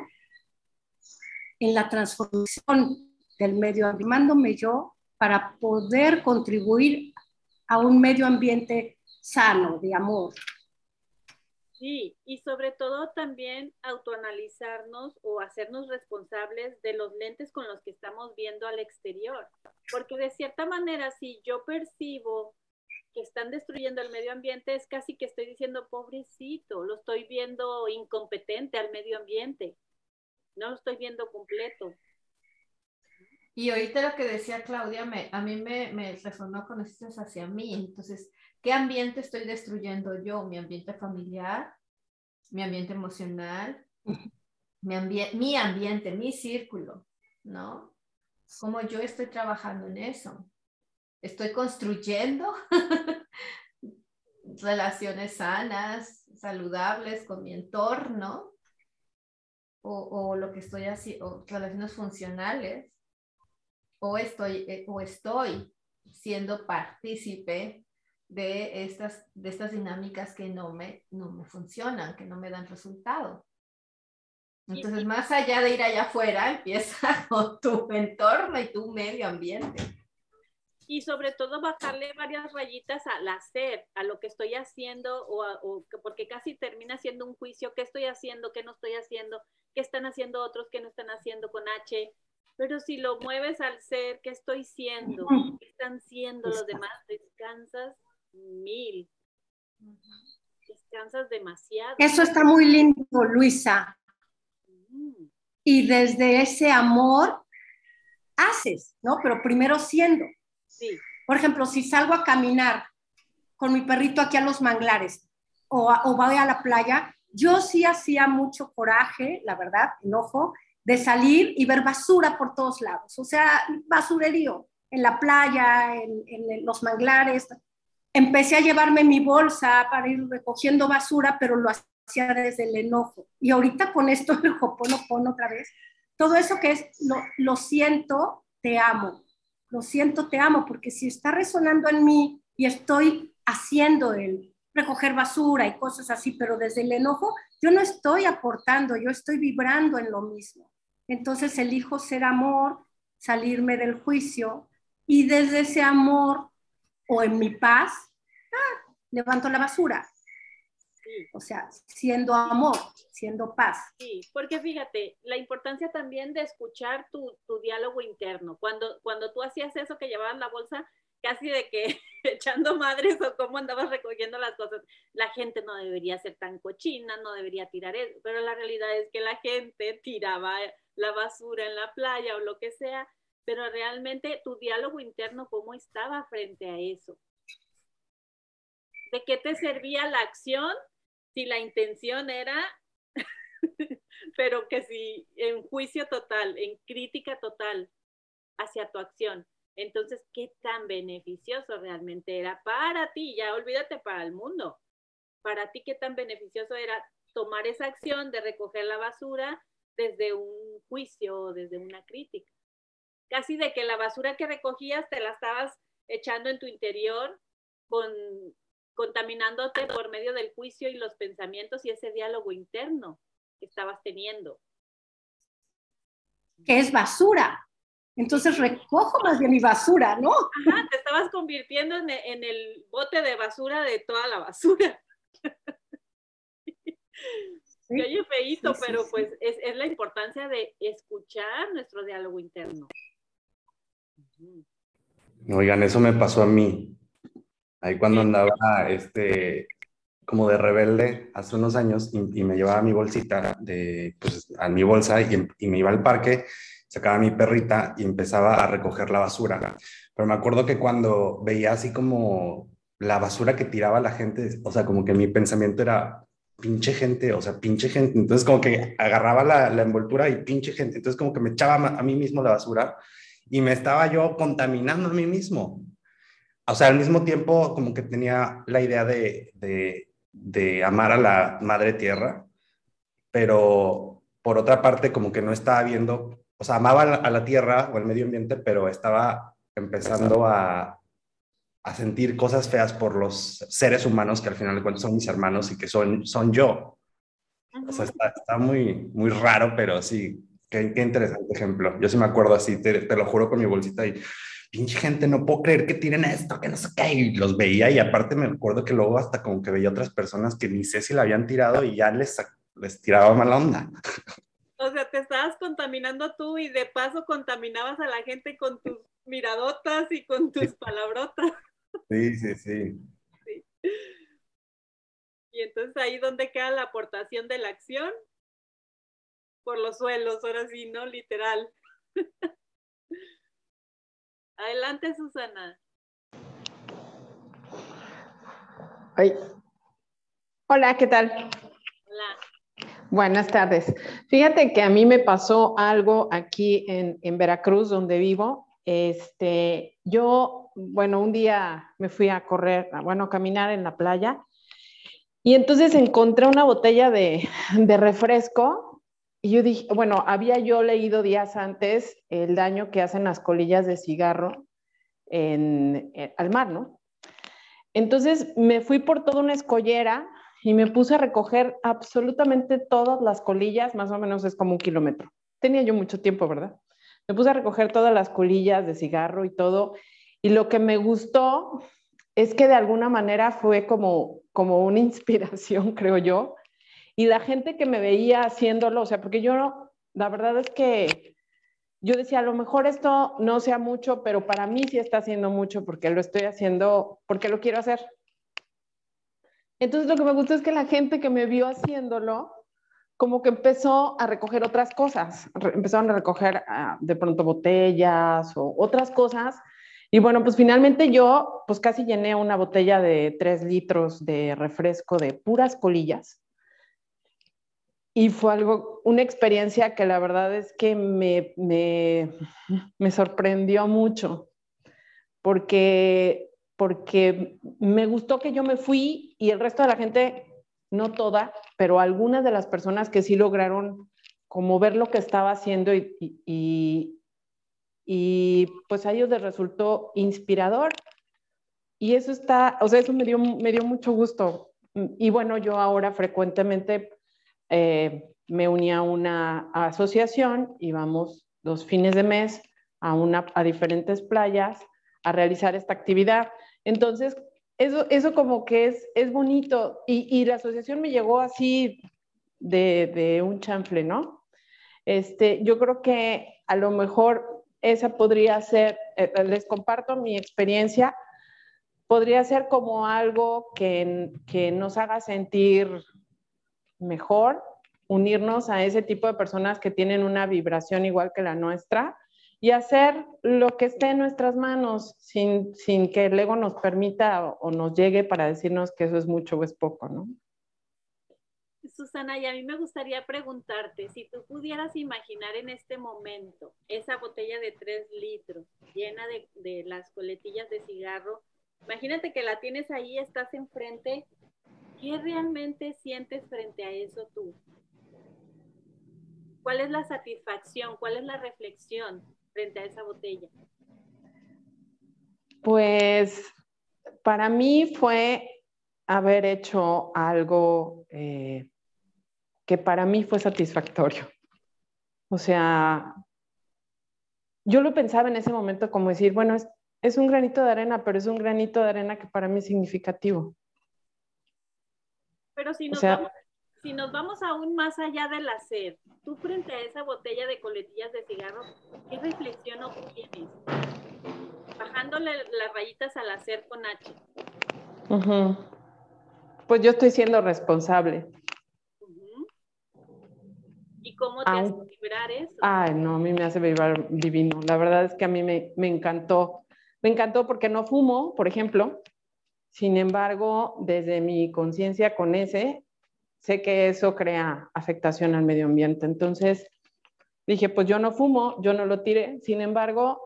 en la transformación del medio ambiente, llamándome yo para poder contribuir a un medio ambiente sano, de amor. Sí, y sobre todo también autoanalizarnos o hacernos responsables de los lentes con los que estamos viendo al exterior. Porque de cierta manera, si yo percibo que están destruyendo el medio ambiente, es casi que estoy diciendo, pobrecito, lo estoy viendo incompetente al medio ambiente. No lo estoy viendo completo. Y ahorita lo que decía Claudia, me, a mí me, me resonó con esto hacia mí. Entonces, ¿qué ambiente estoy destruyendo yo? ¿Mi ambiente familiar? ¿Mi ambiente emocional? Mi, ambi mi ambiente, mi círculo, ¿no? ¿Cómo yo estoy trabajando en eso? ¿Estoy construyendo relaciones sanas, saludables con mi entorno? O, o lo que estoy haciendo, relaciones funcionales o estoy, eh, o estoy siendo partícipe de estas, de estas dinámicas que no me, no me funcionan, que no me dan resultado. Entonces, más allá de ir allá afuera, empieza con tu entorno y tu medio ambiente. y sobre todo bajarle varias rayitas al hacer, a lo que estoy haciendo, o, o, porque casi termina siendo un juicio, qué estoy haciendo, qué no estoy haciendo, qué están haciendo otros, qué no están haciendo con H. Pero si lo mueves al ser, ¿qué estoy siendo? ¿Qué están siendo los demás? Descansas mil. Descansas demasiado. Eso está muy lindo, Luisa. Mm. Y desde ese amor haces, ¿no? Pero primero siendo. Sí, Por ejemplo, si salgo a caminar con mi perrito aquí a los manglares o, a- o voy a la playa, yo sí hacía mucho coraje, la verdad, enojo, de salir y ver basura por todos lados. O sea, basurerío en la playa, en, en los manglares. Empecé a llevarme mi bolsa para ir recogiendo basura, pero lo hacía desde el enojo. Y ahorita con esto del Hoponopono otra vez, todo eso que es lo, lo siento, te amo. Lo siento, te amo, porque si está resonando en mí y estoy haciendo el recoger basura y cosas así, pero desde el enojo, yo no estoy aportando, yo estoy vibrando en lo mismo. Entonces elijo ser amor, salirme del juicio y desde ese amor o en mi paz, ah, levanto la basura. sí. O sea, siendo amor, siendo paz. Sí, porque fíjate, la importancia también de escuchar tu, tu diálogo interno. Cuando, cuando tú hacías eso que llevabas la bolsa, casi de que echando madres o cómo andabas recogiendo las cosas, la gente no debería ser tan cochina, no debería tirar eso, pero la realidad es que la gente tiraba la basura en la playa o lo que sea, pero realmente tu diálogo interno, ¿cómo estaba frente a eso? ¿De qué te servía la acción si la intención era pero que si en juicio total, en crítica total hacia tu acción, entonces, ¿qué tan beneficioso realmente era para ti? Ya olvídate para el mundo. Para ti, ¿qué tan beneficioso era tomar esa acción de recoger la basura desde un juicio o desde una crítica? Casi de que la basura que recogías te la estabas echando en tu interior con contaminándote por medio del juicio y los pensamientos y ese diálogo interno que estabas teniendo. Que es basura. Entonces recojo más de mi basura, ¿no? Ajá, te estabas convirtiendo en, en el bote de basura de toda la basura. Sí. Oye feíto, Sí, sí, pero sí. pues es, es la importancia de escuchar nuestro diálogo interno. Oigan, eso me pasó a mí. Ahí cuando andaba, este, como de rebelde hace unos años y, y me llevaba mi bolsita de, pues, a mi bolsa y, y me iba al parque, sacaba mi perrita y empezaba a recoger la basura. Pero me acuerdo que cuando veía así como la basura que tiraba la gente, o sea, como que mi pensamiento era pinche gente, o sea, pinche gente. Entonces como que agarraba la, la envoltura y pinche gente. Entonces como que me echaba a mí mismo la basura y me estaba yo contaminando a mí mismo. O sea, al mismo tiempo como que tenía la idea de, de, de amar a la madre tierra, pero por otra parte como que no estaba viendo, o sea, amaba a la, tierra o el medio ambiente, pero estaba empezando a, a sentir cosas feas por los seres humanos que al final de cuentas son mis hermanos y que son, son yo. O sea, está, está muy, muy raro, pero sí, qué, qué interesante ejemplo. Yo sí me acuerdo así, te, te lo juro con mi bolsita y pinche gente, no puedo creer que tienen esto, que no sé qué, y los veía y aparte me acuerdo que luego hasta como que veía otras personas que ni sé si la habían tirado y ya les, les tiraba mala onda. O sea, te estabas contaminando tú y de paso contaminabas a la gente con tus miradotas y con tus palabrotas. Sí, sí, sí. Y entonces ahí donde queda la aportación de la acción por los suelos, ahora sí, ¿no? Literal. Adelante, Susana. Ay. Hola, ¿qué tal? Hola. Buenas tardes. Fíjate que a mí me pasó algo aquí en, Veracruz, donde vivo. Este, yo, bueno, un día me fui a correr, bueno, a caminar en la playa y entonces encontré una botella de, de refresco y yo dije, bueno, había yo leído días antes el daño que hacen las colillas de cigarro en, en- al mar, ¿no? Entonces me fui por toda una escollera y me puse a recoger absolutamente todas las colillas, más o menos es como un kilómetro. Tenía yo mucho tiempo, ¿verdad? Me puse a recoger todas las colillas de cigarro y todo. Y lo que me gustó es que de alguna manera fue como, como una inspiración, creo yo. Y la gente que me veía haciéndolo, o sea, porque yo, la verdad es que yo decía, a lo mejor esto no sea mucho, pero para mí sí está haciendo mucho porque lo estoy haciendo, porque lo quiero hacer. Entonces lo que me gustó es que la gente que me vio haciéndolo, como que empezó a recoger otras cosas, empezaron a recoger ah, de pronto botellas o otras cosas. Y bueno, pues finalmente yo, pues casi llené una botella de tres litros de refresco de puras colillas. Y fue algo, una experiencia que la verdad es que me, me sorprendió mucho, porque, porque me gustó que yo me fui y el resto de la gente, no toda, pero algunas de las personas que sí lograron como ver lo que estaba haciendo y, y, y pues a ellos les resultó inspirador. Y eso está, o sea, eso me dio, me dio mucho gusto. Y bueno, yo ahora frecuentemente eh, me uní a una asociación y vamos dos fines de mes a, una, a diferentes playas a realizar esta actividad. Entonces, eso, eso como que es, es bonito y, y la asociación me llegó así de, de, un chanfle, ¿no? Este, yo creo que a lo mejor esa podría ser, eh, les comparto mi experiencia, podría ser como algo que, que nos haga sentir mejor unirnos a ese tipo de personas que tienen una vibración igual que la nuestra y hacer lo que esté en nuestras manos sin, sin que el ego nos permita o, nos llegue para decirnos que eso es mucho o es poco, ¿no? Susana, y a mí me gustaría preguntarte, si tú pudieras imaginar en este momento esa botella de tres litros llena de, de las coletillas de cigarro, imagínate que la tienes ahí, estás enfrente ¿Qué realmente sientes frente a eso tú? ¿Cuál es la satisfacción? ¿Cuál es la reflexión frente a esa botella? Pues para mí fue haber hecho algo eh, que para mí fue satisfactorio. O sea, yo lo pensaba en ese momento como decir, bueno, es, es un granito de arena, pero es un granito de arena que para mí es significativo. Pero si nos, o sea, vamos, si nos vamos aún más allá del hacer, tú frente a esa botella de coletillas de cigarro, ¿qué reflexión obtienes? Bajándole las rayitas al hacer con H. Uh -huh. Pues yo estoy siendo responsable. Uh -huh. ¿Y cómo te hace vibrar eso? Ay, no, a mí me hace vibrar divino. La verdad es que a mí me, me encantó. Me encantó porque no fumo, por ejemplo, sin embargo, desde mi conciencia con ese, sé que eso crea afectación al medio ambiente. Entonces, dije, pues yo no fumo, yo no lo tiré. Sin embargo,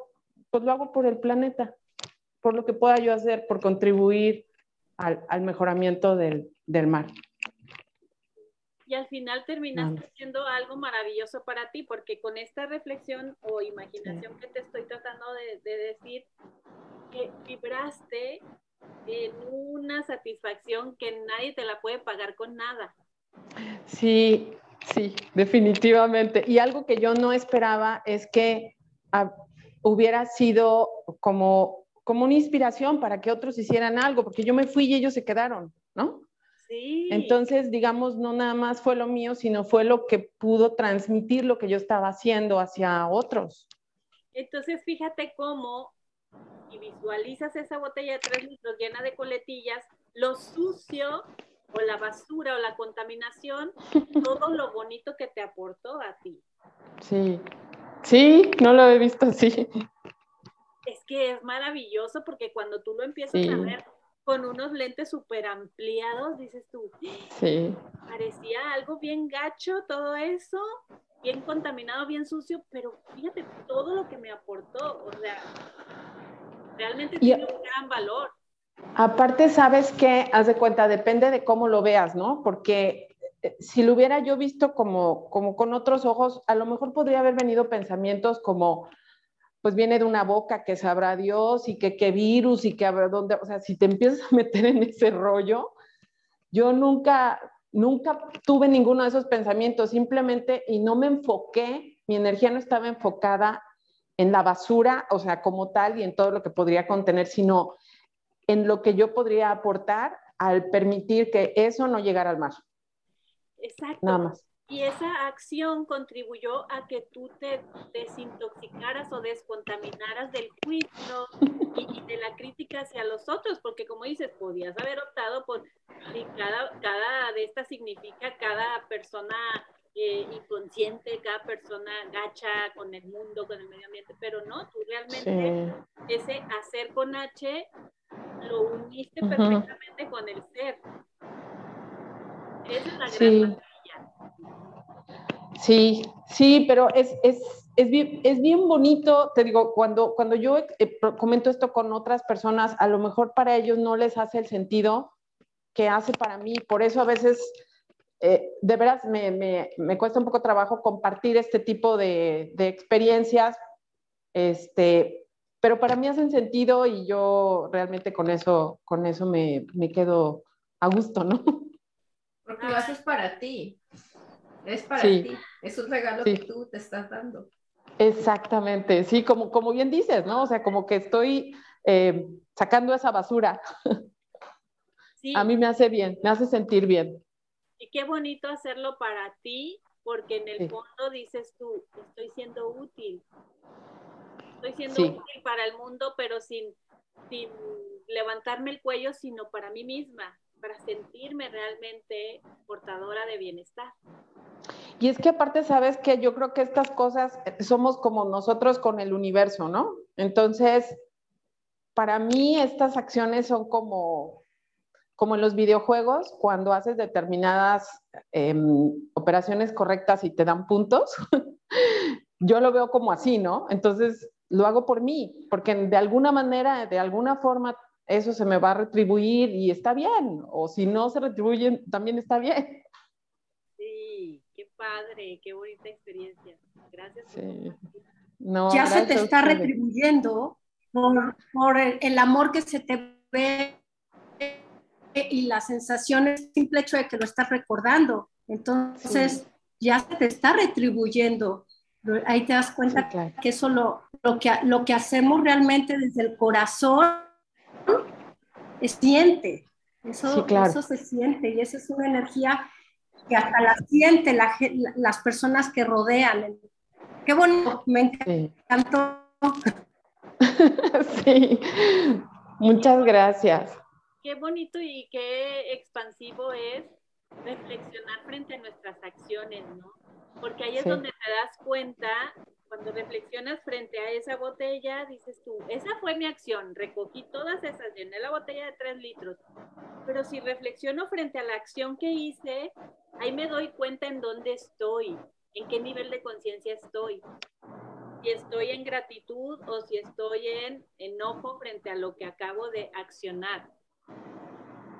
pues lo hago por el planeta, por lo que pueda yo hacer, por contribuir al, al mejoramiento del, del, mar. Y al final terminaste haciendo algo maravilloso para ti, porque con esta reflexión o imaginación que te estoy tratando de, de decir, que vibraste en una satisfacción que nadie te la puede pagar con nada. Sí, sí, definitivamente. Y algo que yo no esperaba es que uh, hubiera sido como, como una inspiración para que otros hicieran algo, porque yo me fui y ellos se quedaron, ¿no? Sí. Entonces, digamos, no nada más fue lo mío, sino fue lo que pudo transmitir lo que yo estaba haciendo hacia otros. Entonces, fíjate cómo y visualizas esa botella de 3 litros llena de coletillas, lo sucio o la basura o la contaminación, todo lo bonito que te aportó a ti. Sí, sí, no lo he visto así. Es que es maravilloso porque cuando tú lo empiezas sí. a ver con unos lentes súper ampliados, dices tú, sí. parecía algo bien gacho todo eso, bien contaminado, bien sucio, pero fíjate todo lo que me aportó, o sea, realmente y, tiene un gran valor. Aparte, sabes que, haz de cuenta, depende de cómo lo veas, ¿no? Porque eh, si lo hubiera yo visto como, como con otros ojos, a lo mejor podría haber venido pensamientos como, pues viene de una boca que sabrá Dios y que qué virus y que habrá dónde, o sea, si te empiezas a meter en ese rollo, yo nunca, nunca tuve ninguno de esos pensamientos, simplemente, y no me enfoqué, mi energía no estaba enfocada en la basura, o sea, como tal y en todo lo que podría contener, sino en lo que yo podría aportar al permitir que eso no llegara al mar. Exacto. Nada más. Y esa acción contribuyó a que tú te desintoxicaras o descontaminaras del juicio y, de la crítica hacia los otros, porque como dices, podías haber optado por si cada, cada de estas significa cada persona eh, inconsciente, cada persona gacha con el mundo, con el medio ambiente, pero no, tú realmente ese hacer con H lo uniste perfectamente con el ser. Esa es la gran Sí, sí, pero es, es, es, bien, es bien bonito, te digo, cuando, cuando yo eh, comento esto con otras personas, a lo mejor para ellos no les hace el sentido que hace para mí, por eso a veces, eh, de veras, me, me, me, cuesta un poco trabajo compartir este tipo de, de experiencias, este, pero para mí hacen sentido y yo realmente con eso, con eso me, me quedo a gusto, ¿no? Porque lo haces para ti. Es para ti, es un regalo que tú te estás dando. Exactamente, sí, como, como bien dices, ¿no? O sea, como que estoy eh, sacando esa basura. A mí me hace bien, me hace sentir bien. Y qué bonito hacerlo para ti, porque en el fondo dices tú, estoy siendo útil. Estoy siendo útil para el mundo, pero sin, sin levantarme el cuello, sino para mí misma, para sentirme realmente portadora de bienestar. Y es que aparte, sabes que yo creo que estas cosas eh, somos como nosotros con el universo, ¿no? Entonces, para mí estas acciones son como, como en los videojuegos, cuando haces determinadas em, operaciones correctas y te dan puntos. yo lo veo como así, ¿no? Entonces, lo hago por mí, porque de alguna manera, de alguna forma, eso se me va a retribuir y está bien. O si no se retribuye, también está bien padre, qué bonita experiencia. Gracias. ya se te está retribuyendo por, el, amor que se te ve y la sensación, el simple hecho de que lo estás recordando. Entonces, ya se te está retribuyendo. Ahí te das cuenta que eso lo, lo, que, lo que hacemos realmente desde el corazón es siente. Eso, eso se siente y esa es una energía que hasta la siente la, las personas que rodean. Qué bonito, me encantó. Sí, muchas gracias. Qué bonito y qué expansivo es reflexionar frente a nuestras acciones, ¿no? Porque ahí es donde te das cuenta, cuando reflexionas frente a esa botella, dices tú, esa fue mi acción, recogí todas esas, llené la botella de tres litros, pero si reflexiono frente a la acción que hice, ahí me doy cuenta en dónde estoy, en qué nivel de conciencia estoy. Si estoy en gratitud o si estoy en enojo frente a lo que acabo de accionar.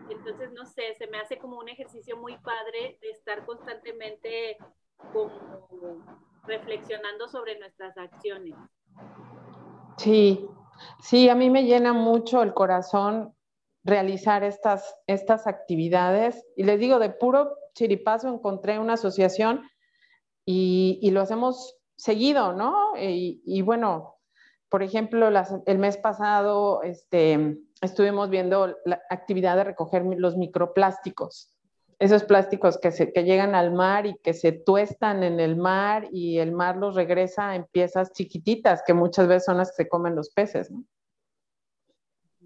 Entonces, no sé, se me hace como un ejercicio muy padre de estar constantemente como reflexionando sobre nuestras acciones. Sí, sí, a mí me llena mucho el corazón realizar estas, estas actividades. Y les digo, de puro chiripazo encontré una asociación y, lo hacemos seguido, ¿no? Y, bueno, por ejemplo, el mes pasado este, estuvimos viendo la actividad de recoger los microplásticos, esos plásticos que, se, llegan al mar y que se tuestan en el mar y el mar los regresa en piezas chiquititas, que muchas veces son las que se comen los peces, ¿no?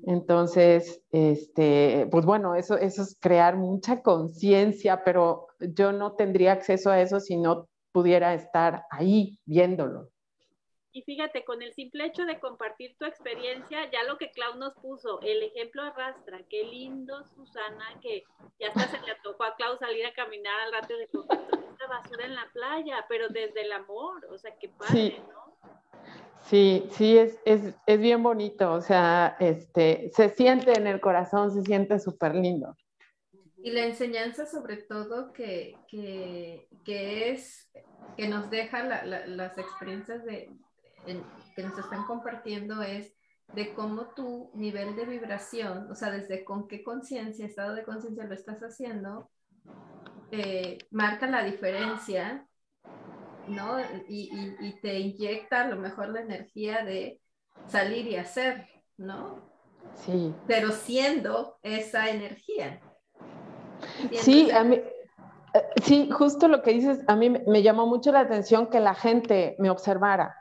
Entonces, este, pues bueno, eso, eso es crear mucha conciencia, pero yo no tendría acceso a eso si no pudiera estar ahí viéndolo. Y fíjate, con el simple hecho de compartir tu experiencia, ya lo que Clau nos puso, el ejemplo arrastra. Qué lindo, Susana, que ya hasta se le tocó a Clau salir a caminar al rato de esta basura en la playa, pero desde el amor, o sea, qué padre, ¿no? Sí, sí, es, es, es, bien bonito, o sea, este, se siente en el corazón, se siente súper lindo. Y la enseñanza sobre todo que, que, que es, que nos deja las experiencias de, que nos están compartiendo es de cómo tu nivel de vibración, o sea, desde con qué conciencia, estado de conciencia lo estás haciendo, eh, marca la diferencia ¿no? Y, y, y te inyecta a lo mejor la energía de salir y hacer, ¿no? Sí. Pero siendo esa energía. Sí, a mí, eh, sí, justo lo que dices, a mí me llamó mucho la atención que la gente me observara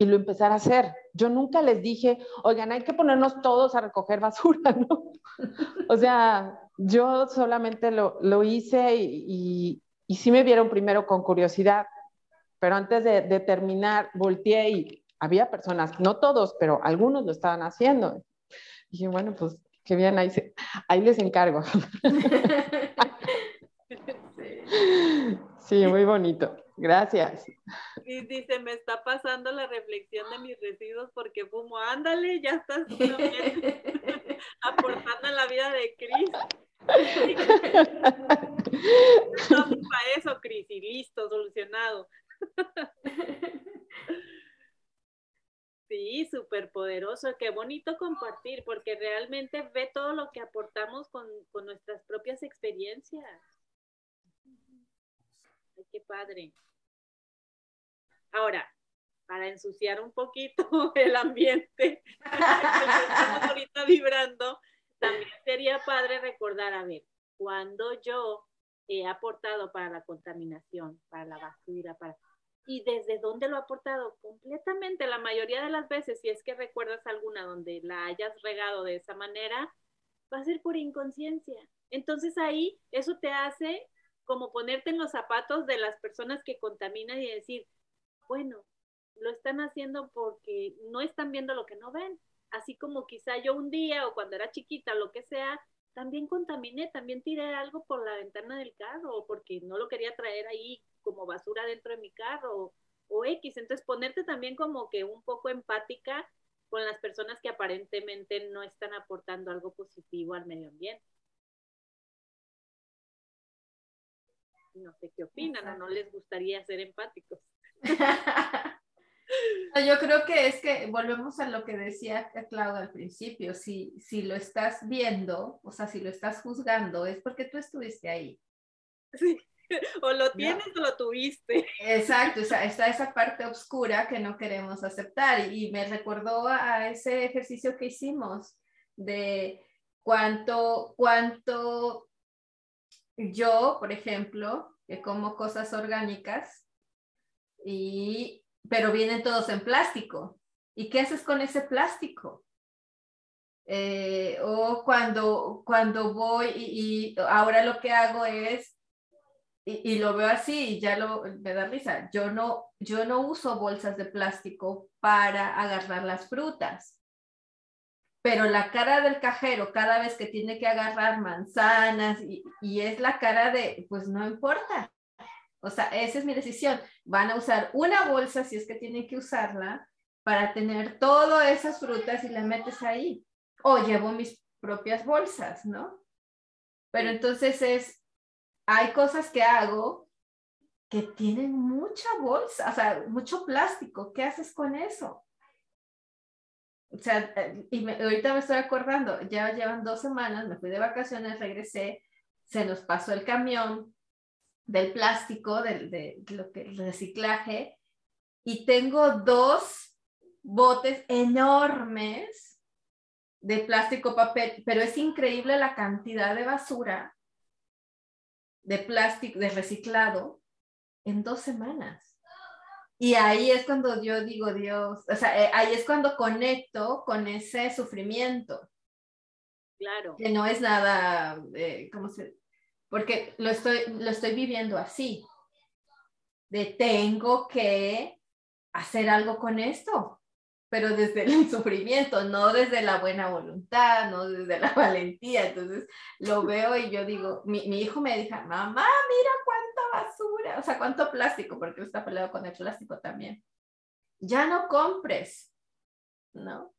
y lo empezara a hacer. Yo nunca les dije, oigan, hay que ponernos todos a recoger basura, ¿no? O sea, yo solamente lo, lo hice y, y, y sí me vieron primero con curiosidad, pero antes de, de terminar, volteé y había personas, no todos, pero algunos lo estaban haciendo. dije, bueno, pues qué bien, ahí, se- ahí les encargo. Sí, muy bonito. Gracias. Y dice, me está pasando la reflexión de mis residuos porque fumo. Ándale, ya estás aportando en la vida de Cris. Estamos para eso, Cris, y listo, solucionado. Sí, súper poderoso. Qué bonito compartir, porque realmente ve todo lo que aportamos con, con nuestras propias experiencias. Ay, qué padre. Ahora, para ensuciar un poquito el ambiente, estamos ahorita vibrando, también sería padre recordar, a ver, cuando yo he aportado para la contaminación, para la basura, para... ¿Y desde dónde lo he aportado? Completamente, la mayoría de las veces, si es que recuerdas alguna donde la hayas regado de esa manera, va a ser por inconsciencia. Entonces ahí eso te hace como ponerte en los zapatos de las personas que contaminan y decir, bueno, lo están haciendo porque no están viendo lo que no ven. Así como quizá yo un día o cuando era chiquita, lo que sea, también contaminé, también tiré algo por la ventana del carro o porque no lo quería traer ahí como basura dentro de mi carro o, o X. Entonces ponerte también como que un poco empática con las personas que aparentemente no están aportando algo positivo al medio ambiente. No sé qué opinan o no les gustaría ser empáticos. Yo creo que es que volvemos a lo que decía Claudia al principio, si, si lo estás viendo, o sea, si lo estás juzgando, es porque tú estuviste ahí. Sí. O lo tienes o lo tuviste. Exacto, o sea, está esa parte oscura que no queremos aceptar y me recordó a ese ejercicio que hicimos de cuánto, cuánto yo, por ejemplo, que como cosas orgánicas, y, pero vienen todos en plástico. ¿Y qué haces con ese plástico? Eh, o cuando, cuando voy y, ahora lo que hago es y, y, lo veo así y ya lo, me da risa. Yo no, yo no uso bolsas de plástico para agarrar las frutas. Pero la cara del cajero cada vez que tiene que agarrar manzanas y, y es la cara de, pues no importa. O sea, esa es mi decisión. Van a usar una bolsa si es que tienen que usarla para tener todas esas frutas y la metes ahí. O llevo mis propias bolsas, ¿no? Pero entonces es, hay cosas que hago que tienen mucha bolsa, o sea, mucho plástico. ¿Qué haces con eso? O sea, y me, ahorita me estoy acordando, ya llevan dos semanas, me fui de vacaciones, regresé, se nos pasó el camión del plástico, del, de, lo que, el reciclaje, y tengo dos botes enormes de plástico papel, pero es increíble la cantidad de basura de plástico, de reciclado, en dos semanas. Y ahí es cuando yo digo, Dios, o sea, eh, ahí es cuando conecto con ese sufrimiento. Claro. Que no es nada, eh, ¿cómo se? Porque lo estoy, lo estoy viviendo así. De tengo que hacer algo con esto, pero desde el sufrimiento, no desde la buena voluntad, no desde la valentía. Entonces lo veo y yo digo, mi, mi hijo me dijo, mamá, mira cuánta basura, o sea, cuánto plástico, porque está peleado con el plástico también. Ya no compres, ¿no?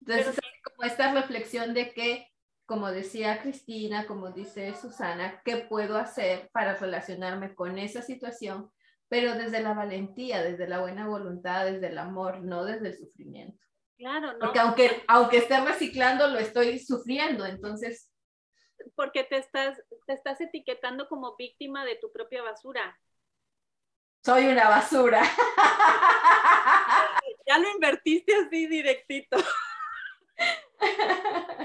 Entonces, pero, es como esta reflexión de que, como decía Cristina, como dice Susana, ¿qué puedo hacer para relacionarme con esa situación? pero desde la valentía, desde la buena voluntad, desde el amor, no desde el sufrimiento. Claro, no. Porque aunque, aunque esté reciclando, lo estoy sufriendo, entonces... Porque te estás, te estás etiquetando como víctima de tu propia basura. Soy una basura. Ya lo invertiste así directito.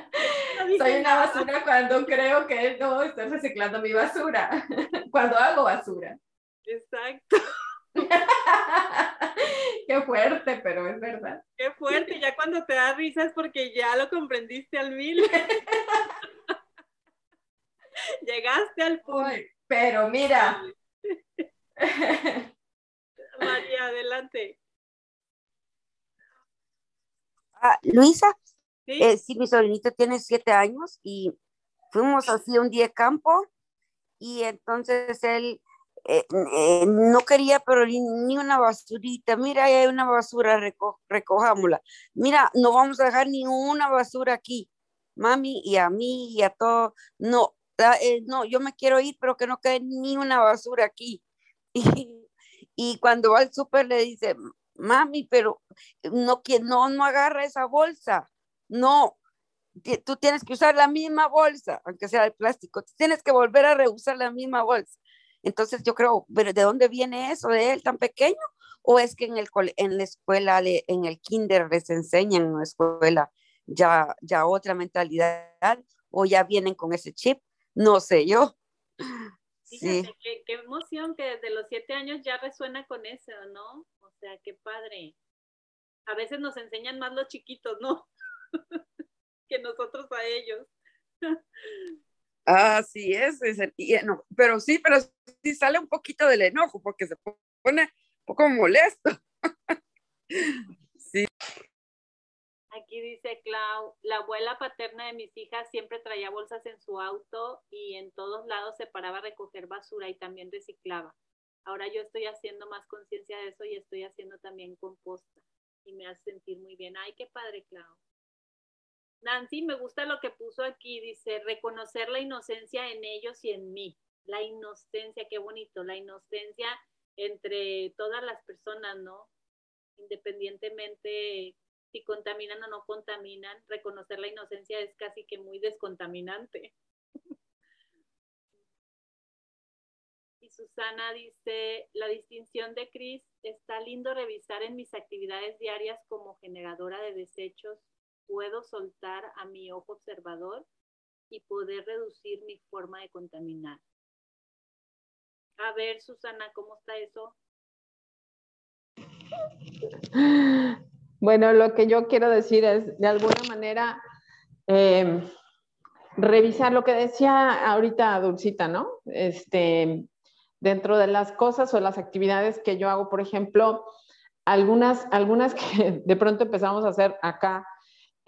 Soy una basura cuando creo que no estoy reciclando mi basura. Cuando hago basura. Exacto. Qué fuerte, pero es verdad. Qué fuerte. Ya cuando te da risa es porque ya lo comprendiste al mil. Llegaste al punto. pero mira. María, adelante. Ah, Luisa, ¿Sí? ¿Sí? mi sobrinito tiene siete años y fuimos así un día de campo y entonces él eh, eh, no quería, pero ni, una basurita. Mira, hay una basura, reco recojámosla. Mira, no vamos a dejar ni una basura aquí, mami, y a mí y a todo. No, eh, no, yo me quiero ir, pero que no quede ni una basura aquí. Y, y cuando va al súper le dice, mami, pero no, no, no agarra esa bolsa. No, tú tienes que usar la misma bolsa, aunque sea de plástico. Tienes que volver a reusar la misma bolsa. Entonces yo creo, pero ¿de dónde viene eso de él tan pequeño? ¿O es que en, el, en la escuela, en el kinder les enseñan en la escuela ya, ya otra mentalidad? ¿O ya vienen con ese chip? No sé yo. Fíjate, sí. qué, qué, emoción que desde los siete años ya resuena con eso, ¿no? O sea, qué padre. A veces nos enseñan más los chiquitos, ¿no? que nosotros a ellos. Así es, es el, no, pero sí, pero sí sale un poquito del enojo porque se pone un poco molesto. sí. Aquí dice Clau, la abuela paterna de mis hijas siempre traía bolsas en su auto y en todos lados se paraba a recoger basura y también reciclaba. Ahora yo estoy haciendo más conciencia de eso y estoy haciendo también composta y me hace sentir muy bien. Ay, qué padre, Clau. Nancy, me gusta lo que puso aquí, dice, reconocer la inocencia en ellos y en mí. La inocencia, qué bonito, la inocencia entre todas las personas, ¿no? Independientemente si contaminan o no contaminan, reconocer la inocencia es casi que muy descontaminante. Y Susana dice, la distinción de Cris, está lindo revisar en mis actividades diarias como generadora de desechos puedo soltar a mi ojo observador y poder reducir mi forma de contaminar. A ver, Susana, ¿cómo está eso? Bueno, lo que yo quiero decir es, de alguna manera, eh, revisar lo que decía ahorita Dulcita, ¿no? Este, dentro de las cosas o las actividades que yo hago, por ejemplo, algunas, algunas que de pronto empezamos a hacer acá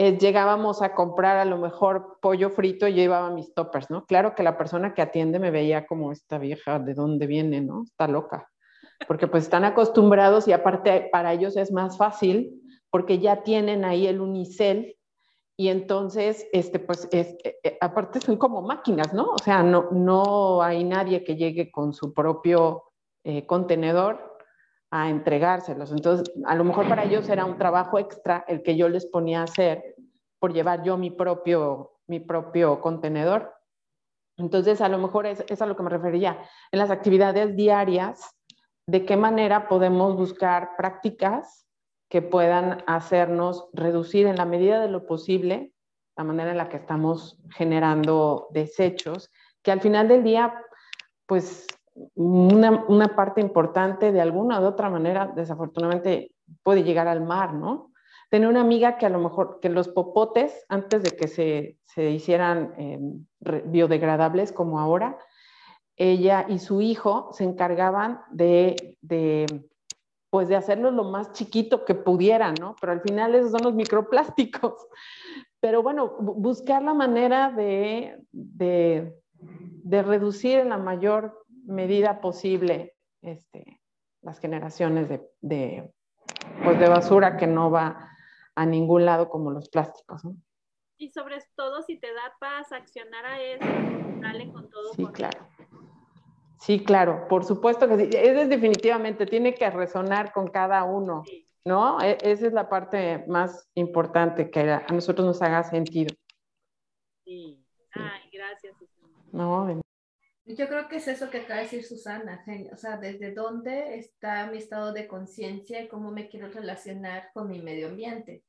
eh, llegábamos a comprar a lo mejor pollo frito y yo llevaba mis toppers, ¿no? Claro que la persona que atiende me veía como esta vieja, ¿de dónde viene, no? Está loca. Porque pues están acostumbrados y aparte para ellos es más fácil porque ya tienen ahí el unicel y entonces, este, pues, es, eh, eh, aparte son como máquinas, ¿no? O sea, no, no hay nadie que llegue con su propio contenedor a entregárselos. Entonces, a lo mejor para ellos era un trabajo extra el que yo les ponía a hacer por llevar yo mi propio, mi propio contenedor. Entonces, a lo mejor es, es a lo que me refería. En las actividades diarias, ¿de qué manera podemos buscar prácticas que puedan hacernos reducir en la medida de lo posible la manera en la que estamos generando desechos, que al final del día, pues una, una, parte importante de alguna u otra manera, desafortunadamente, puede llegar al mar, ¿no? Tener una amiga que a lo mejor, que los popotes, antes de que se, se hicieran eh, biodegradables como ahora, ella y su hijo se encargaban de, de, pues de hacerlo lo más chiquito que pudieran, ¿no? Pero al final esos son los microplásticos. Pero bueno, buscar la manera de, de, de reducir en la mayor medida posible este, las generaciones de, de, pues de basura que no va a ningún lado como los plásticos. ¿no? Y sobre todo si te da paz accionar a eso, dale con todo. Sí, claro. Sí, claro, por supuesto que sí. Eso es definitivamente, tiene que resonar con cada uno. ¿no? E esa es la parte más importante que a nosotros nos haga sentido. Sí. Ay, gracias. No, Yo creo que es eso que acaba de decir Susana, o sea, desde dónde está mi estado de conciencia y cómo me quiero relacionar con mi medio ambiente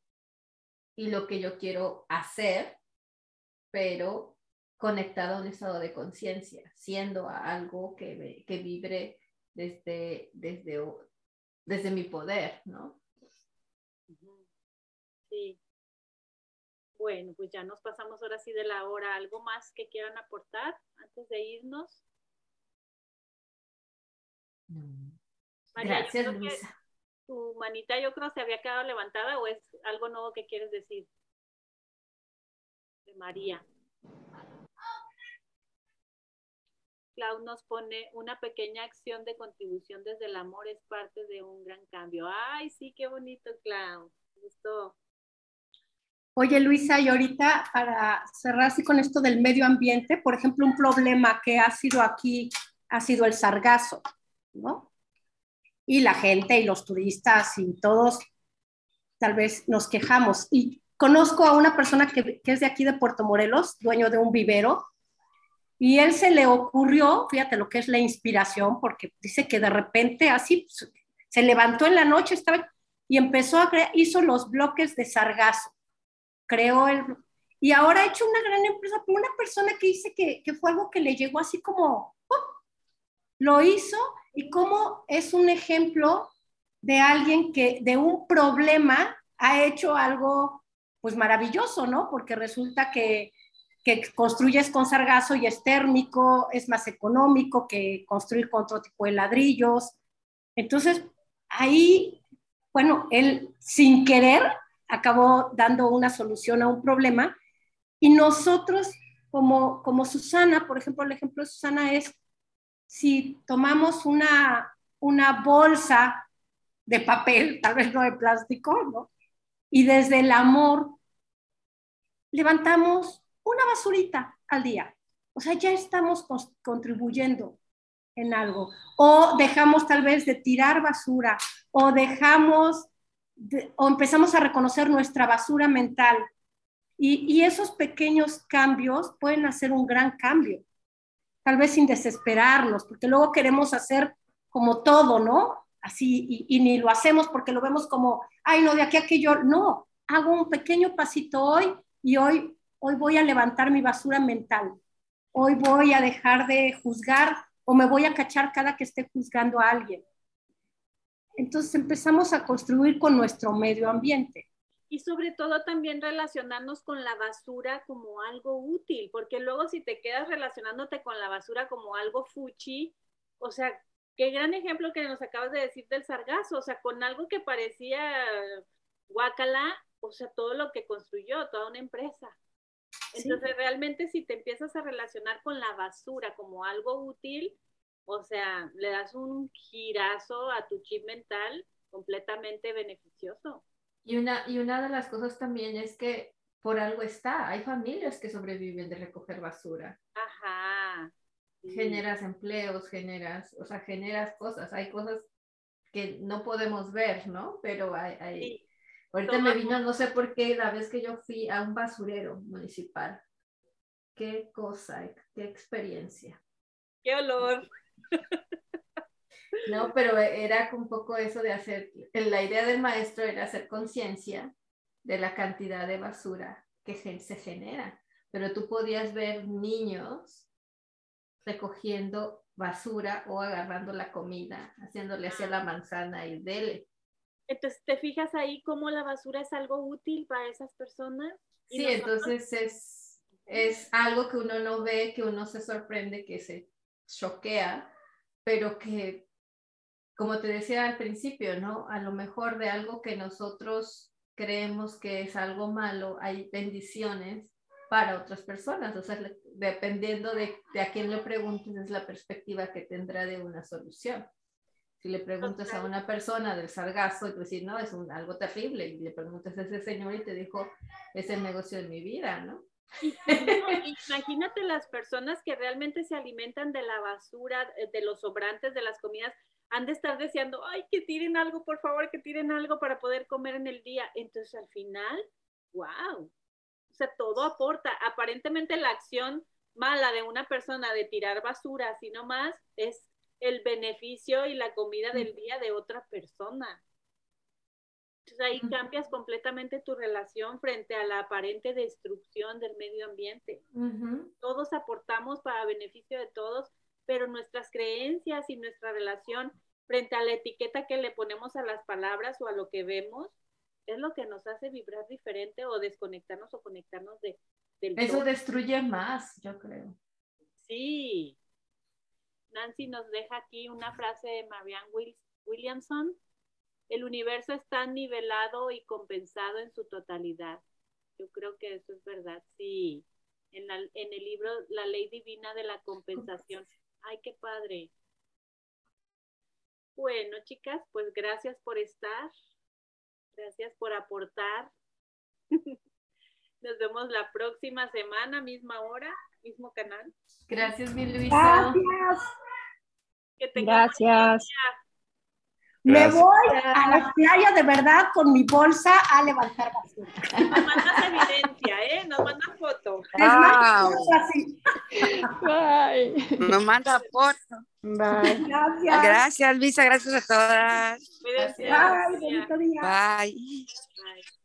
y lo que yo quiero hacer, pero conectado a un estado de conciencia, siendo algo que, que vibre desde, desde, desde mi poder, ¿no? Sí. Bueno, pues ya nos pasamos ahora sí de la hora. ¿Algo más que quieran aportar antes de irnos? Gracias, Luisa. Tu manita yo creo se había quedado levantada o es algo nuevo que quieres decir. De María. Clau nos pone una pequeña acción de contribución desde el amor es parte de un gran cambio. Ay, sí, qué bonito, Clau. Gustó. Oye, Luisa, y ahorita para cerrar así con esto del medio ambiente, por ejemplo, un problema que ha sido aquí ha sido el sargazo, ¿no? Y la gente y los turistas y todos tal vez nos quejamos. Y conozco a una persona que, es de aquí de Puerto Morelos, dueño de un vivero, y él se le ocurrió, fíjate lo que es la inspiración, porque dice que de repente así se levantó en la noche estaba, y empezó a crear, hizo los bloques de sargazo creó el... Y ahora ha hecho una gran empresa, pero una persona que dice que, que fue algo que le llegó así como, lo hizo y cómo es un ejemplo de alguien que de un problema ha hecho algo pues maravilloso, ¿no? Porque resulta que, que construyes con sargazo y es térmico, es más económico que construir con otro tipo de ladrillos. Entonces, ahí, bueno, él sin querer acabó dando una solución a un problema. Y nosotros, como, como Susana, por ejemplo, el ejemplo de Susana es, si tomamos una, una bolsa de papel, tal vez no de plástico, ¿no? Y desde el amor levantamos una basurita al día. O sea, ya estamos contribuyendo en algo. O dejamos tal vez de tirar basura, o dejamos o empezamos a reconocer nuestra basura mental. Y, esos pequeños cambios pueden hacer un gran cambio, tal vez sin desesperarnos, porque luego queremos hacer como todo, ¿no? Así, y, ni lo hacemos porque lo vemos como, ay, no, de aquí a aquello, no, hago un pequeño pasito hoy y hoy, hoy voy a levantar mi basura mental, hoy voy a dejar de juzgar o me voy a cachar cada que esté juzgando a alguien entonces empezamos a construir con nuestro medio ambiente. Y sobre todo también relacionarnos con la basura como algo útil, porque luego si te quedas relacionándote con la basura como algo fuchi, o sea, qué gran ejemplo que nos acabas de decir del sargazo, o sea, con algo que parecía guacala, o sea, todo lo que construyó, toda una empresa. Entonces, realmente si te empiezas a relacionar con la basura como algo útil, o sea, le das un girazo a tu chip mental completamente beneficioso. Y una, y una de las cosas también es que por algo está, hay familias que sobreviven de recoger basura. Ajá. Generas empleos, generas, o sea, generas cosas, hay cosas que no podemos ver, ¿no? Pero hay, hay... ahorita me vino, no sé por qué, la vez que yo fui a un basurero municipal. Qué cosa, qué experiencia. Qué olor. No, pero era un poco eso de hacer, la idea del maestro era hacer conciencia de la cantidad de basura que se genera, pero tú podías ver niños recogiendo basura o agarrando la comida, haciéndole hacia la manzana y dele. Entonces, ¿te fijas ahí cómo la basura es algo útil para esas personas? Sí, entonces es, es algo que uno no ve, que uno se sorprende, que se choquea, pero que, como te decía al principio, ¿no? A lo mejor de algo que nosotros creemos que es algo malo, hay bendiciones para otras personas. O sea, dependiendo de, a quién le preguntes, es la perspectiva que tendrá de una solución. Si le preguntas a una persona del sargazo y tú dices, no, es un, algo terrible, y le preguntas a ese señor y te dijo, es el negocio de mi vida, ¿no? Imagínate las personas que realmente se alimentan de la basura, eh, de los sobrantes de las comidas, han de estar deseando, ay, que tiren algo, por favor, que tiren algo para poder comer en el día. Entonces al final, wow. O sea, todo aporta. Aparentemente la acción mala de una persona de tirar basura, sino más es el beneficio y la comida del día de otra persona. Entonces ahí cambias completamente tu relación frente a la aparente destrucción del medio ambiente. Todos aportamos para beneficio de todos, pero nuestras creencias y nuestra relación frente a la etiqueta que le ponemos a las palabras o a lo que vemos es lo que nos hace vibrar diferente o desconectarnos o conectarnos de, del Eso destruye más, yo creo. Sí. Nancy nos deja aquí una frase de Marianne Williamson el universo está nivelado y compensado en su totalidad. Yo creo que eso es verdad, sí. En, en el libro La ley divina de la compensación. Ay, qué padre. Bueno, chicas, pues gracias por estar. Gracias por aportar. Nos vemos la próxima semana, misma hora, mismo canal. Gracias, mi Luisa. Gracias. Gracias. Me voy a la playa de verdad con mi bolsa a levantar basura. Nos mandas evidencia, ¿eh? Nos mandas foto. Bye. Nos manda foto. Bye. Gracias. Gracias, Luisa. Gracias a todas. Gracias. Bye. Bye. Bye.